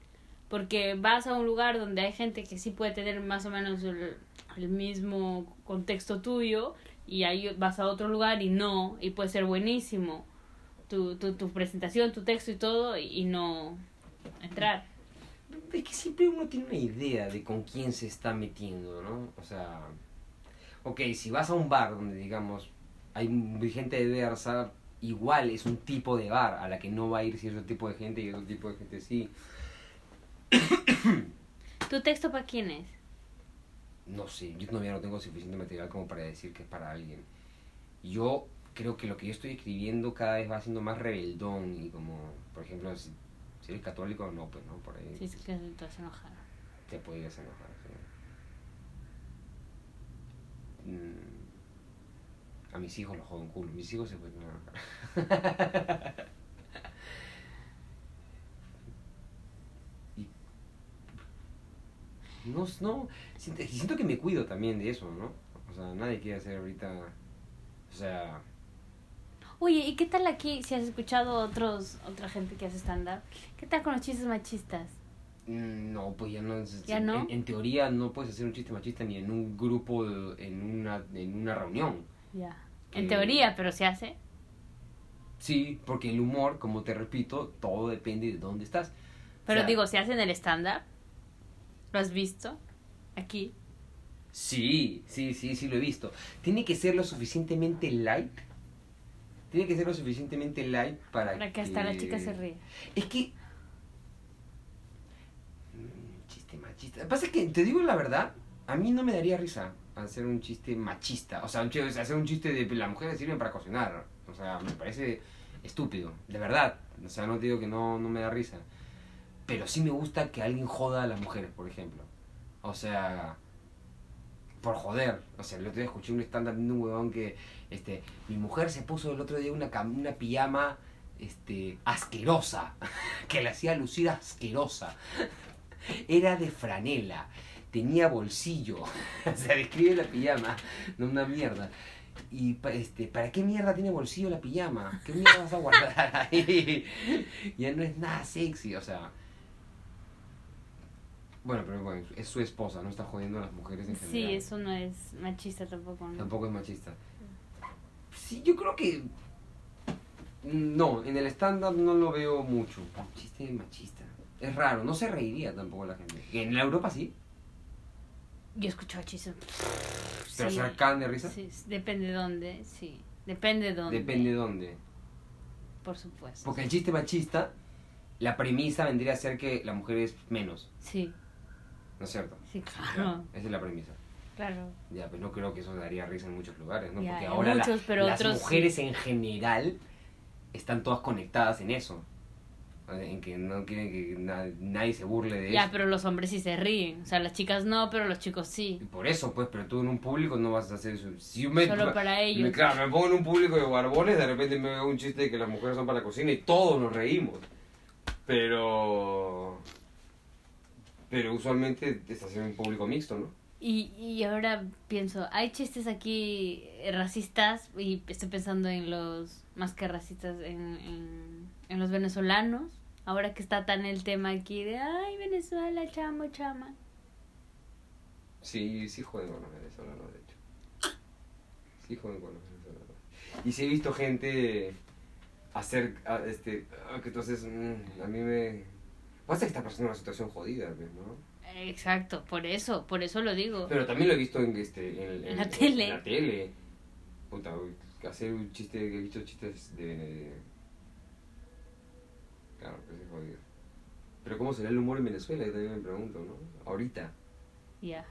porque vas a un lugar donde hay gente que sí puede tener más o menos el, el mismo contexto tuyo y ahí vas a otro lugar y no, y puede ser buenísimo tu, tu, tu presentación, tu texto y todo y, y no entrar. Es que siempre uno tiene una idea de con quién se está metiendo, ¿no? O sea, ok, si vas a un bar donde, digamos, hay gente diversa, igual es un tipo de bar a la que no va a ir cierto tipo de gente y otro tipo de gente sí. ¿Tu texto para quién es? No sé, yo todavía no tengo suficiente material como para decir que es para alguien. Yo creo que lo que yo estoy escribiendo cada vez va siendo más rebeldón y como, por ejemplo, si, si eres católico, no, pues no, por ahí es que te vas a enojar. te podrías enojar. sí. Mm, A mis hijos los jodo un culo, mis hijos se pueden enojar. Y- No, no, siento, siento que me cuido también de eso, ¿no? O sea, nadie quiere hacer ahorita, o sea, Oye, ¿y qué tal aquí si has escuchado otros otra gente que hace stand-up? ¿Qué tal con los chistes machistas? Mm, No, pues ya no. ¿Ya no? En, en teoría no puedes hacer un chiste machista ni en un grupo, de- en una, en una reunión. Ya. En teoría, pero se hace. Sí, porque el humor, como te repito, todo depende de dónde estás. Pero O sea, digo, se hace en el stand-up. ¿Lo has visto? Aquí. Sí, sí, sí, sí lo he visto. Tiene que ser lo suficientemente light. Tiene que ser lo suficientemente light para, Para que hasta la chica se ríe. Es que. Mm, Chiste machista. Lo que pasa es que, te digo la verdad, a mí no me daría risa hacer un chiste machista. O sea, hacer un chiste de las mujeres sirven para cocinar. O sea, me parece estúpido, de verdad. O sea, no te digo que no, no me da risa. Pero sí me gusta que alguien joda a las mujeres, por ejemplo. O sea, por joder. O sea, el otro día escuché un stand-up de un huevón que, este, mi mujer se puso el otro día una, una pijama, este, asquerosa, que la hacía lucir asquerosa. Era de franela, tenía bolsillo, o sea, describe la pijama, no una mierda. Y este, ¿para qué mierda tiene bolsillo la pijama? ¿Qué mierda vas a guardar ahí? ya no es nada sexy, o sea. Bueno, pero bueno, es su esposa, no está jodiendo a las mujeres en Sí, general. eso no es machista tampoco, ¿no? Tampoco es machista. Sí, yo creo que. No, en el stand-up no lo veo mucho. Chiste machista. Es raro, no se reiría tampoco la gente. En la Europa sí, Yo he escuchado chistes. pero Sí. se de risa. Sí, depende de dónde, sí. Depende de dónde. Depende de dónde. Por supuesto. Porque el chiste machista, la premisa vendría a ser que la mujer es menos, Sí, ¿no es cierto? sí, claro. Esa es la premisa. Claro. Ya, pues no creo que eso daría risa en muchos lugares, ¿no? Ya, Porque ahora la- muchos, pero las otros mujeres en general están todas conectadas en eso. En que no quieren que na- nadie se burle de Ya, eso. pero los hombres sí se ríen. O sea, las chicas no, pero los chicos sí. Y Por eso, pues, pero tú en un público no vas a hacer eso. Si yo me, Solo para me- ellos. claro, me pongo en un público de barbones, de repente me veo un chiste de que las mujeres son para la cocina y todos nos reímos. Pero... Pero usualmente estás en un público mixto, ¿no? Y, y ahora pienso, hay chistes aquí racistas y estoy pensando en los más que racistas, en, en, en los venezolanos. Ahora que está tan el tema aquí de, ay, Venezuela, chamo, chama. Sí, sí joden con los venezolanos, de hecho. Sí joden con los venezolanos. Y sí he visto gente hacer, este, que entonces, mm, a mí me... Pasa que está pasando una situación jodida, ¿no? Exacto, por eso, por eso lo digo. Pero también lo he visto en, este, en, En la tele. En la tele. Puta, hacer un chiste, he visto chistes de... de- Claro, que se jodido. Pero ¿cómo será el humor en Venezuela? Yo también me pregunto, ¿no? Ahorita. Ya.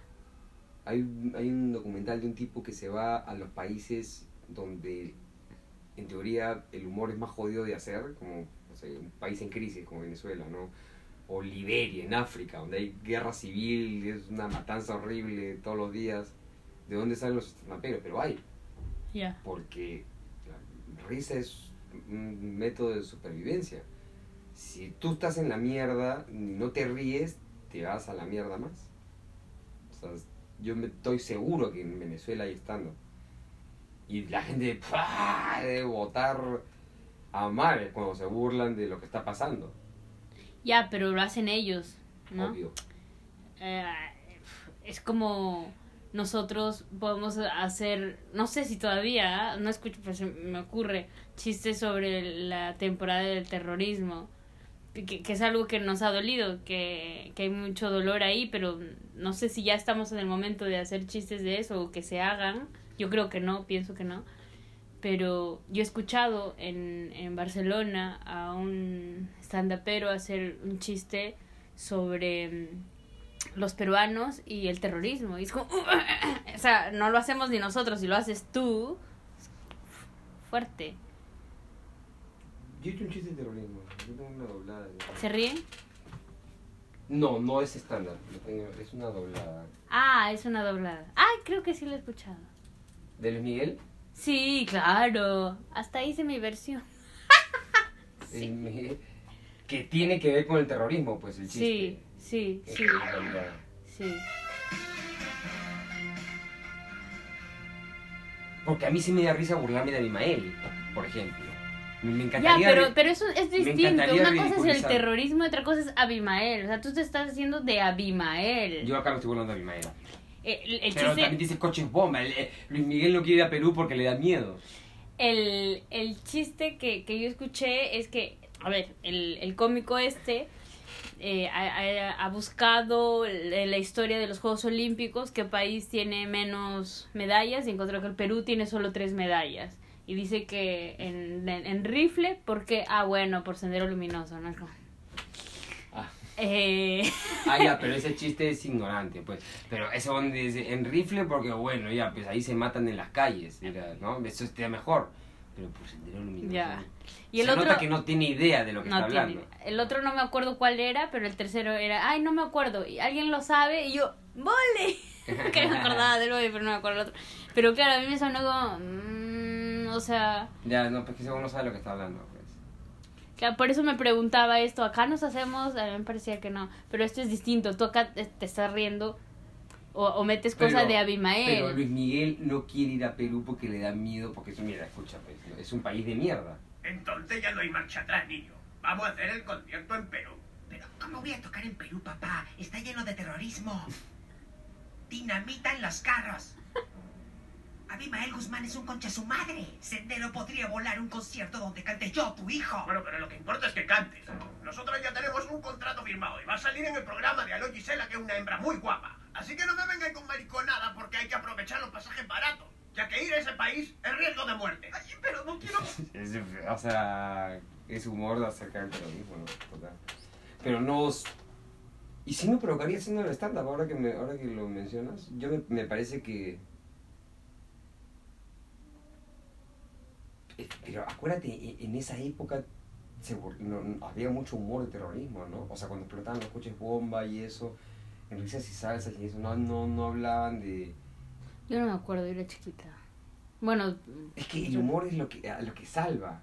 Hay, hay un documental de un tipo que se va a los países donde en teoría el humor es más jodido de hacer, como no sé, un país en crisis como Venezuela, ¿no? O Liberia, en África, donde hay guerra civil, es una matanza horrible todos los días. ¿De dónde salen los estandaperos? Pero hay, porque la risa es un método de supervivencia. Si tú estás en la mierda y no te ríes, te vas a la mierda más. O sea, yo me estoy seguro que en Venezuela hay estando. Y la gente ¡pah! debe votar a mares cuando se burlan de lo que está pasando. Ya, pero lo hacen ellos, ¿no? Obvio. Eh, es como nosotros podemos hacer, no sé si todavía, no escucho, pero se me ocurre, chistes sobre la temporada del terrorismo, que, que es algo que nos ha dolido, que, que hay mucho dolor ahí, pero no sé si ya estamos en el momento de hacer chistes de eso o que se hagan, yo creo que no, pienso que no, pero yo he escuchado en, en Barcelona a un stand-upero hacer un chiste sobre mm, los peruanos y el terrorismo. Y es como, o sea, no lo hacemos ni nosotros, si lo haces tú, fuerte. Yo he hecho un chiste de terrorismo. Yo tengo una doblada. de- ¿Se ríen? No, no es estándar. Es una doblada. Ah, es una doblada. Ay, creo que sí lo he escuchado. ¿De Luis Miguel? Sí, claro. Hasta hice mi versión. Luis Miguel, Que tiene que ver con el terrorismo, pues el chiste. Sí, sí, sí, sí. Porque a mí sí me da risa burlarme de Abimael, por ejemplo. Me, me Ya, encantaría. pero, pero eso es distinto. encantaría Una cosa es el terrorismo y otra cosa es Abimael. O sea, tú te estás haciendo de Abimael. Yo acá me estoy burlando de Abimael. Eh, El, el Pero también dice coches bomba. el- eh, Luis Miguel no quiere ir a Perú porque le da miedo. el, el chiste que, que yo escuché es que, a ver, el, el cómico este eh, ha, ha- ha buscado en la historia de los Juegos Olímpicos qué país tiene menos medallas y encontró que el Perú tiene solo tres medallas. Y dice que en, en, en rifle, porque, ah, bueno, por sendero luminoso, ¿no? Ah. Eh, Ah, ya, pero ese chiste es ignorante, pues. Pero ese donde dice en rifle porque, bueno, ya, pues ahí se matan en las calles, ¿no? Eso estaría mejor. Pero por sendero luminoso. Ya. Y el se otro- nota que no tiene idea de lo que no está tiene hablando. El otro no me acuerdo cuál era, pero el tercero era, ay, no me acuerdo. Y alguien lo sabe y yo, ¡vole! que me acordaba del hoy, pero no me acuerdo el otro. Pero claro, a mí me sonó como, mm, o sea, Ya, no, pues que seguro no sabe lo que está hablando, pues. claro, por eso me preguntaba esto. Acá nos hacemos, a mí me parecía que no, pero esto es distinto. Tú acá te estás riendo o, o metes cosas Pero- de Abimael. Pero Luis Miguel no quiere ir a Perú porque le da miedo, porque eso, mira, escucha, pues, es un país de mierda. Entonces ya no hay marcha atrás, niño. Vamos a hacer el concierto en Perú. Pero, ¿cómo voy a tocar en Perú, papá? Está lleno de terrorismo. Dinamita en los carros. Abimael Guzmán es un concha su madre. Sendero podría volar un concierto donde cante yo, tu hijo. Bueno, pero lo que importa es que cantes. Nosotros ya tenemos un contrato firmado y va a salir en el programa de Aló Gisela, que es una hembra muy guapa. Así que no me vengan con mariconada porque hay que aprovechar los pasajes baratos. Ya que ir a ese país es riesgo de muerte. Ay, pero no quiero... Es, o sea, es humor acerca del terrorismo, ¿no? Total. Pero no... Y sí me provocaría haciendo el stand-up, ahora que, me, ahora que lo mencionas. Yo me, me parece que... Pero acuérdate, e- en esa época se no- había mucho humor de terrorismo, ¿no? O sea, cuando explotaban los coches bomba y eso, en risas y salsas y eso, no, no, no hablaban de... Yo no me acuerdo, yo era chiquita. Bueno, Es que el humor es lo que, lo que salva.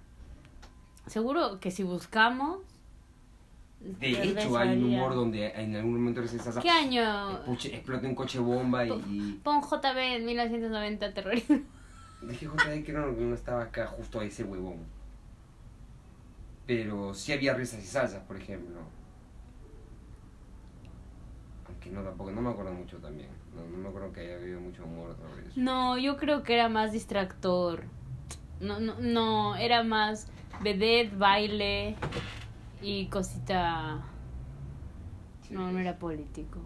seguro que si buscamos... De hecho, hay un humor donde en algún momento se salsa, ¿Qué año? Explota un coche bomba y, y Pon JB en 1990 terrorismo. Dije JD que no, no estaba acá justo a ese huevón pero sí había risas y salsas por ejemplo aunque no tampoco no me acuerdo mucho también no, no me acuerdo que haya habido mucho humor sobre eso No, yo creo que era más distractor. No, no, no, era más vedette, baile y cosita. Sí, No, no pues. era político.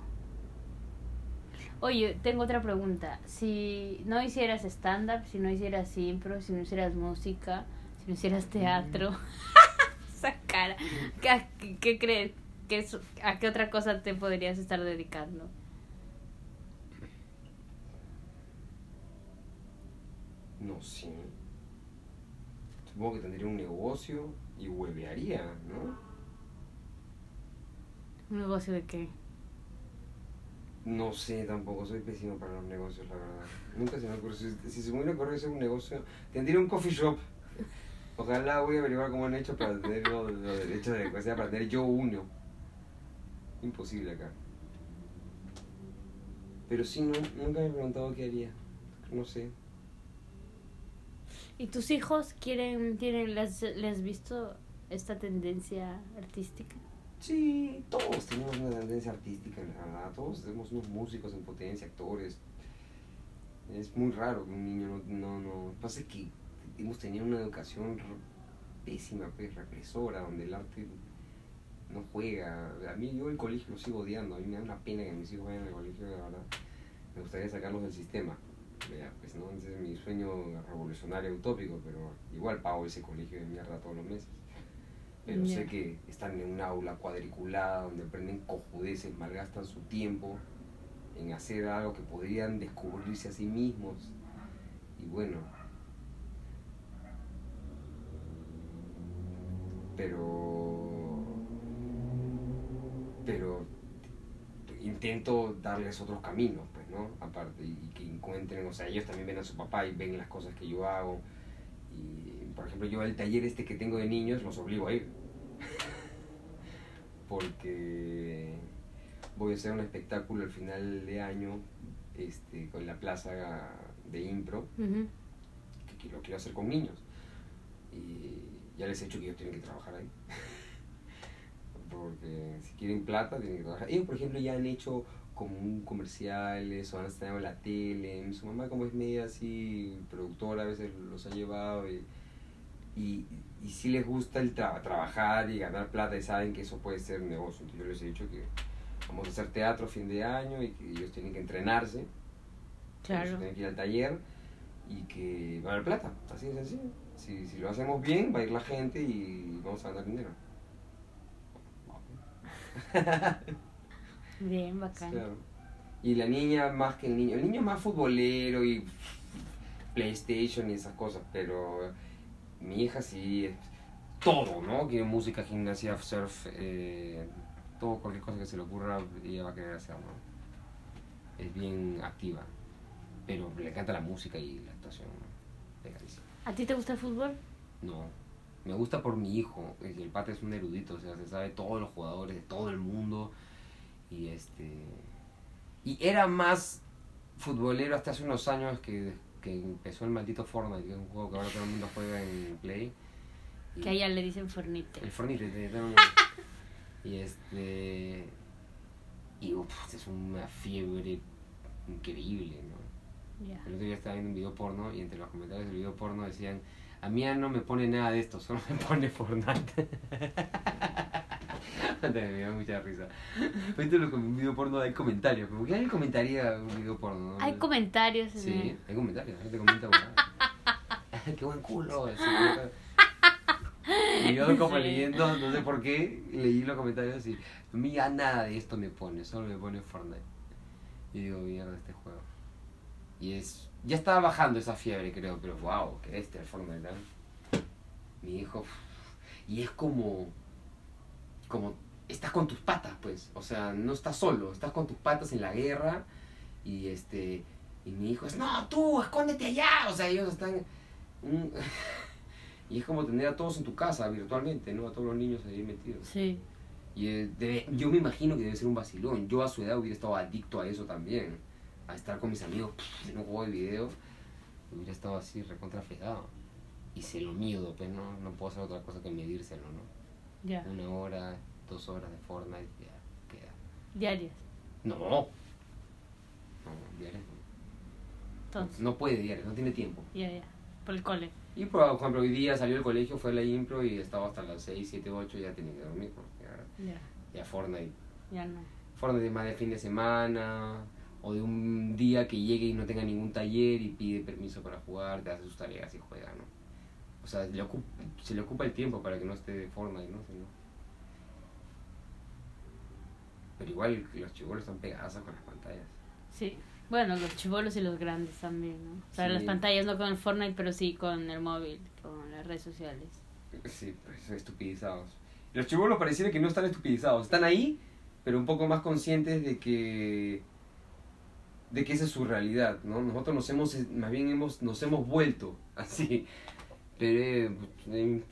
Oye, tengo otra pregunta. Si no hicieras stand-up, si no hicieras impro, si no hicieras música, si no hicieras teatro, esa cara, ¿qué, qué crees? ¿Qué es- ¿A qué otra cosa te podrías estar dedicando? No sé. Supongo que tendría un negocio y huevearía, ¿no? ¿Un negocio de qué? No sé tampoco, soy pésimo para los negocios, la verdad. Nunca se me ocurrió. Si, se me hubiera ocurrido hacer un negocio, tendría un coffee shop. Ojalá voy a averiguar cómo han hecho para tener los, derechos de o sea, para tener yo uno. Imposible acá. Pero sí, no, nunca me he preguntado qué haría. No sé. ¿Y tus hijos quieren, tienen, les, les visto esta tendencia artística? Sí, todos tenemos una tendencia artística, verdad. Todos somos unos músicos en potencia, actores. Es muy raro que un niño no... no, no. Pasa que hemos tenido una educación pésima, pues, represora, donde el arte no juega. A mí yo el colegio lo sigo odiando. A mí me da una pena que mis hijos vayan al colegio, la verdad. Me gustaría sacarlos del sistema. Ya, pues, ¿no? Ese es mi sueño revolucionario utópico, pero igual pago ese colegio de mierda todos los meses. Pero sé que están en un aula cuadriculada donde aprenden cojudeces, malgastan su tiempo en hacer algo que podrían descubrirse a sí mismos. Y bueno. Pero. Pero intento darles otros caminos, pues, ¿no? Aparte, y que encuentren, o sea, ellos también ven a su papá y ven las cosas que yo hago. Y, por ejemplo, yo el taller este que tengo de niños los obligo a ir. Porque voy a hacer un espectáculo al final de año este, con la plaza de impro, que lo quiero hacer con niños. Y ya les he dicho que ellos tienen que trabajar ahí. Porque si quieren plata, tienen que trabajar. Ellos, por ejemplo, ya han hecho como un comerciales o han estado en la tele. Su mamá, como es media así productora, a veces los ha llevado. Y, y, y sí les gusta el tra- trabajar y ganar plata y saben que eso puede ser negocio. Entonces yo les he dicho que vamos a hacer teatro a fin de año y que ellos tienen que entrenarse. Claro. Ellos tienen que ir al taller y que va a haber plata. Así de sencillo. Si, si lo hacemos bien, va a ir la gente y vamos a ganar dinero. Bien, bacán. Claro. Y la niña más que el niño. El niño es más futbolero y PlayStation y esas cosas, pero mi hija sí todo, ¿no? Quiere música, gimnasia, surf, eh, todo, cualquier cosa que se le ocurra, ella va a querer hacer, ¿no? Es bien activa, pero le encanta la música y la actuación, ¿no? ¿A ti te gusta el fútbol? No, me gusta por mi hijo. El pata es un erudito, o sea, se sabe todos los jugadores de todo el mundo. Y este. Y era más futbolero hasta hace unos años que, que empezó el maldito Fortnite, que es un juego que ahora todo el mundo juega en Play. Que a ella le dicen Fornite. el Fortnite, de todo el mundo. Y este. Y uf, es una fiebre increíble, ¿no? El otro día estaba viendo un video porno y entre los comentarios del video porno decían, a mí ya no me pone nada de esto, solo me pone Fortnite. me dio mucha risa. Viste lo un video porno hay comentarios, como que alguien comentaría un video porno, ¿no? Hay comentarios en Sí, el- hay comentarios, la gente comenta. Qué buen culo. así, y yo como Sí. leyendo, no sé por qué, leí los comentarios y a mí ya nada de esto me pone, solo me pone Fortnite. Y digo, mierda este juego. Y es. Ya estaba bajando esa fiebre, creo, pero wow, que este el Fortnite, ¿no? Mi hijo. Y es como. Como. Estás con tus patas, pues. O sea, no estás solo, estás con tus patas en la guerra. Y este. Y mi hijo es, no, tú, escóndete allá. O sea, ellos están. y es como tener a todos en tu casa virtualmente, ¿no? A todos los niños ahí metidos. Sí. Y eh, debe- yo me imagino que debe ser un vacilón. Yo a su edad hubiera estado adicto a eso también. A estar con mis amigos pff, en un juego de video. Hubiera estado así recontra fregado. Y se lo mido, pues no, no puedo hacer otra cosa que medírselo, ¿no? Ya. Una hora, dos horas de Fortnite, ya queda. Diarias. No. No, diario no. Entonces. No puede diario, no tiene tiempo. Ya, ya. Por el cole. Y por ejemplo, hoy día salió del colegio, fue a la impro y estaba hasta las 6, 7, 8, ya tenía que dormir. Porque ya, Ya. ya Fortnite Ya no. Fortnite es más de fin de semana o de un día que llegue y no tenga ningún taller y pide permiso para jugar, te hace sus tareas y juega, ¿no? O sea, le ocupa, se le ocupa el tiempo para que no esté de Fortnite, ¿no? Si no- Pero igual los chibolos están pegados con las pantallas. Sí. Bueno, los chivolos y los grandes también, ¿no? O sea, Sí. las pantallas no con el Fortnite, pero sí con el móvil, con las redes sociales. Sí, pues estupidizados. Los chibolos pareciera que no están estupidizados, están ahí, pero un poco más conscientes de que de que esa es su realidad, ¿no? Nosotros nos hemos, más bien hemos, nos hemos vuelto así, pero eh,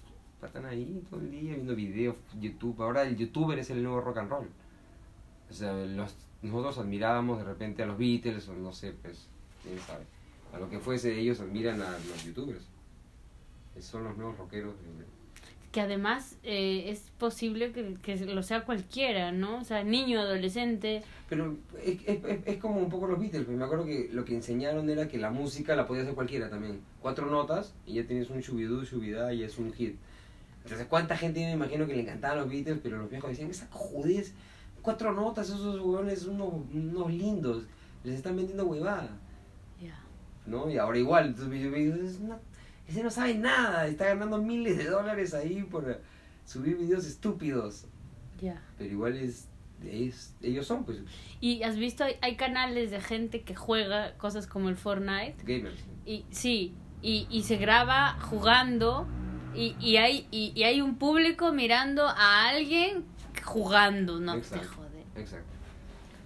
están ahí todo el día viendo videos, YouTube, ahora el youtuber es el nuevo rock and roll. O sea, los, nosotros admirábamos de repente a los Beatles, o no sé, pues, quién sabe, a lo que fuese, ellos admiran a los youtubers. Son los nuevos rockeros. de- Que además eh, es posible que, que lo sea cualquiera, ¿no? O sea, niño, adolescente. Pero es, es, es- es como un poco los Beatles, pues me acuerdo que lo que enseñaron era que la música la podía hacer cualquiera también. Cuatro notas y ya tienes un shubidú, shubidá y es un hit. Entonces, ¿cuánta gente me imagino que le encantaban los Beatles, pero los viejos decían, esa judez, cuatro notas, esos huevones unos, unos lindos, les están vendiendo huevada, Ya. ¿no? Y ahora igual, entonces yo me digo, "Es una- ese no sabe nada, está ganando miles de dólares ahí por subir videos estúpidos, Ya. pero igual es, es- ellos son pues Y has visto, hay, hay canales de gente que juega cosas como el Fortnite. gamers. Y sí, y, y se graba jugando. Y, y, hay, y, y hay un público mirando a alguien jugando, no te Exacto. jode. Exacto.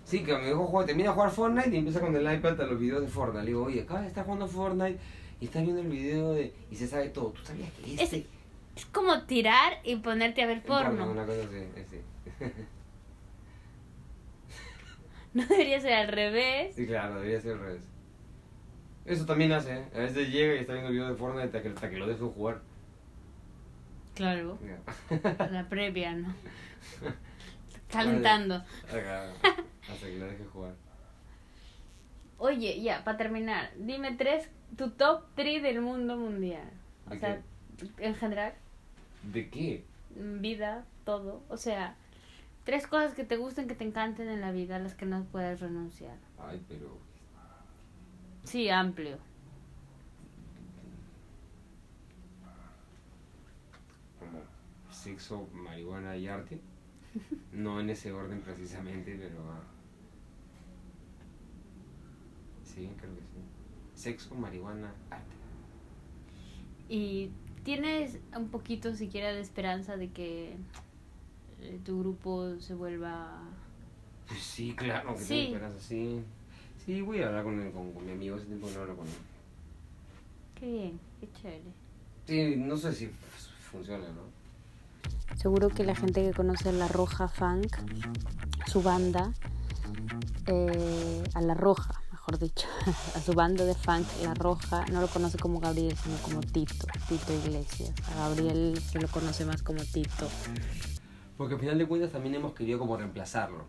Sí, que mi hijo juega, termina de jugar Fortnite y empieza con el iPad a los videos de Fortnite. Le digo, oye, acá está jugando Fortnite y está viendo el video de... y se sabe todo. ¿Tú sabías que este... Es- Es como tirar y ponerte a ver porno. Una cosa así, así. No debería ser al revés. Sí, claro, debería ser al revés. Eso también hace, ¿eh? A veces llega y está viendo el video de Fortnite hasta que, hasta que lo dejo jugar. Claro, la previa, ¿no? Calentando. Acá, hasta que lo deje jugar. Oye, ya, para terminar, dime tres, tu top 3 del mundo mundial. O ¿De sea, en general, ¿De qué? vida, todo. O sea, tres cosas que te gusten, que te encanten en la vida, a las que no puedes renunciar. Ay, pero... Sí, amplio. como sexo, marihuana y arte. No en ese orden precisamente, pero... ah, Sí, creo que sí. Sexo, marihuana, arte. Y tienes un poquito siquiera de esperanza de que eh, tu grupo se vuelva... Pues sí, claro, que Sí. tengo esperanza, sí. Sí, voy a hablar con, él, con, con mi amigo, ese tiempo no hablo con él. Qué bien, qué chévere. Sí, no sé si funciona, ¿no? Seguro que la gente que conoce a La Roja Funk, su banda, eh, a La Roja, mejor dicho, a su banda de funk, La Roja, no lo conoce como Gabriel, sino como Tito, Tito Iglesias. A Gabriel se lo conoce más como Tito. Porque al final de cuentas también hemos querido como reemplazarlo,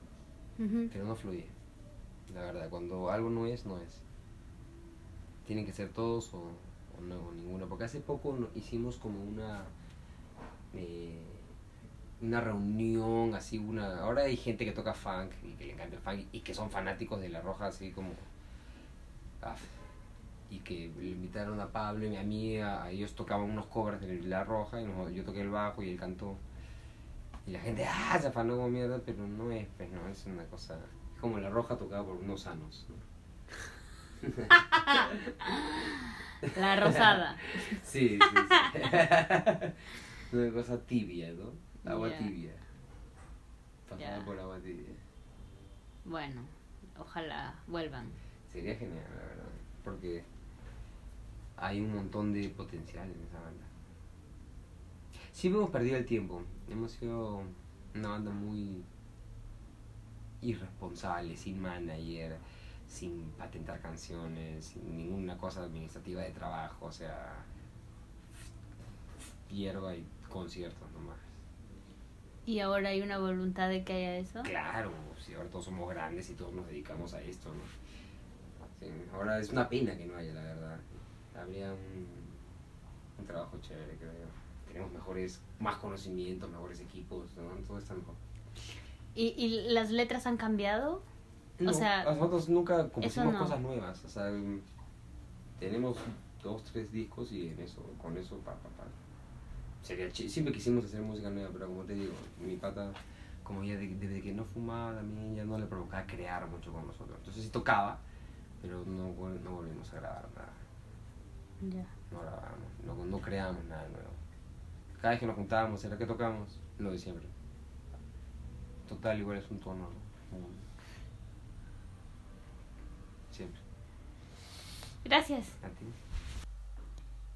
pero no fluye. La verdad, cuando algo no es, no es. Tienen que ser todos o, o no, o ninguno. Porque hace poco hicimos como una eh, una reunión, así una... Ahora hay gente que toca funk y que le encanta el funk y que son fanáticos de La Roja, así como... y que le invitaron a Pablo y a mí, a, ellos tocaban unos covers de La Roja y nos- yo toqué el bajo y él cantó. Y la gente, ah, se afanó como mierda, pero no es, pues no, es una cosa... Es como La Roja tocada por unos sanos. ¿no? La rosada. Sí, sí, sí. Una cosa tibia, ¿no? Agua tibia. Pasada Ya. por agua tibia. Bueno, ojalá vuelvan. Sería genial, la verdad. Porque hay un montón de potencial en esa banda. Sí hemos perdido el tiempo. Hemos sido una banda muy irresponsable, sin manager, sin patentar canciones, sin ninguna cosa administrativa de trabajo, o sea, hierba y conciertos nomás. ¿Y ahora hay una voluntad de que haya eso? Claro, si ahora todos somos grandes y todos nos dedicamos a esto, ¿no? Sí, ahora es una pena que no haya, la verdad. Habría un, un trabajo chévere, creo. Tenemos mejores, más conocimientos, mejores equipos, ¿no? Todo está mejor. ¿Y, ¿Y las letras han cambiado? No, o sea, nosotros nunca compusimos no. cosas nuevas. O sea, tenemos dos, tres discos y en eso, con eso, pa, pa, pa. Sería Siempre quisimos hacer música nueva, pero como te digo, mi pata, como ya de- desde que no fumaba también, ya no le provocaba crear mucho con nosotros. Entonces sí tocaba, pero no, vol- no volvimos a grabar nada. ya. No grabábamos, no, no creábamos nada nuevo. Cada vez que nos juntábamos, ¿era que tocamos? Lo de siempre. Total, igual es un tono. ¿no? Siempre. Gracias. A ti.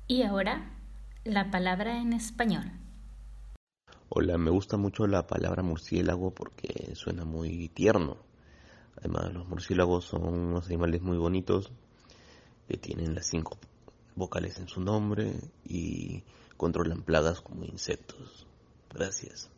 Y ahora, la palabra en español. Hola, me gusta mucho la palabra murciélago porque suena muy tierno. Además, los murciélagos son unos animales muy bonitos que tienen las cinco vocales en su nombre y controlan plagas como insectos. Gracias.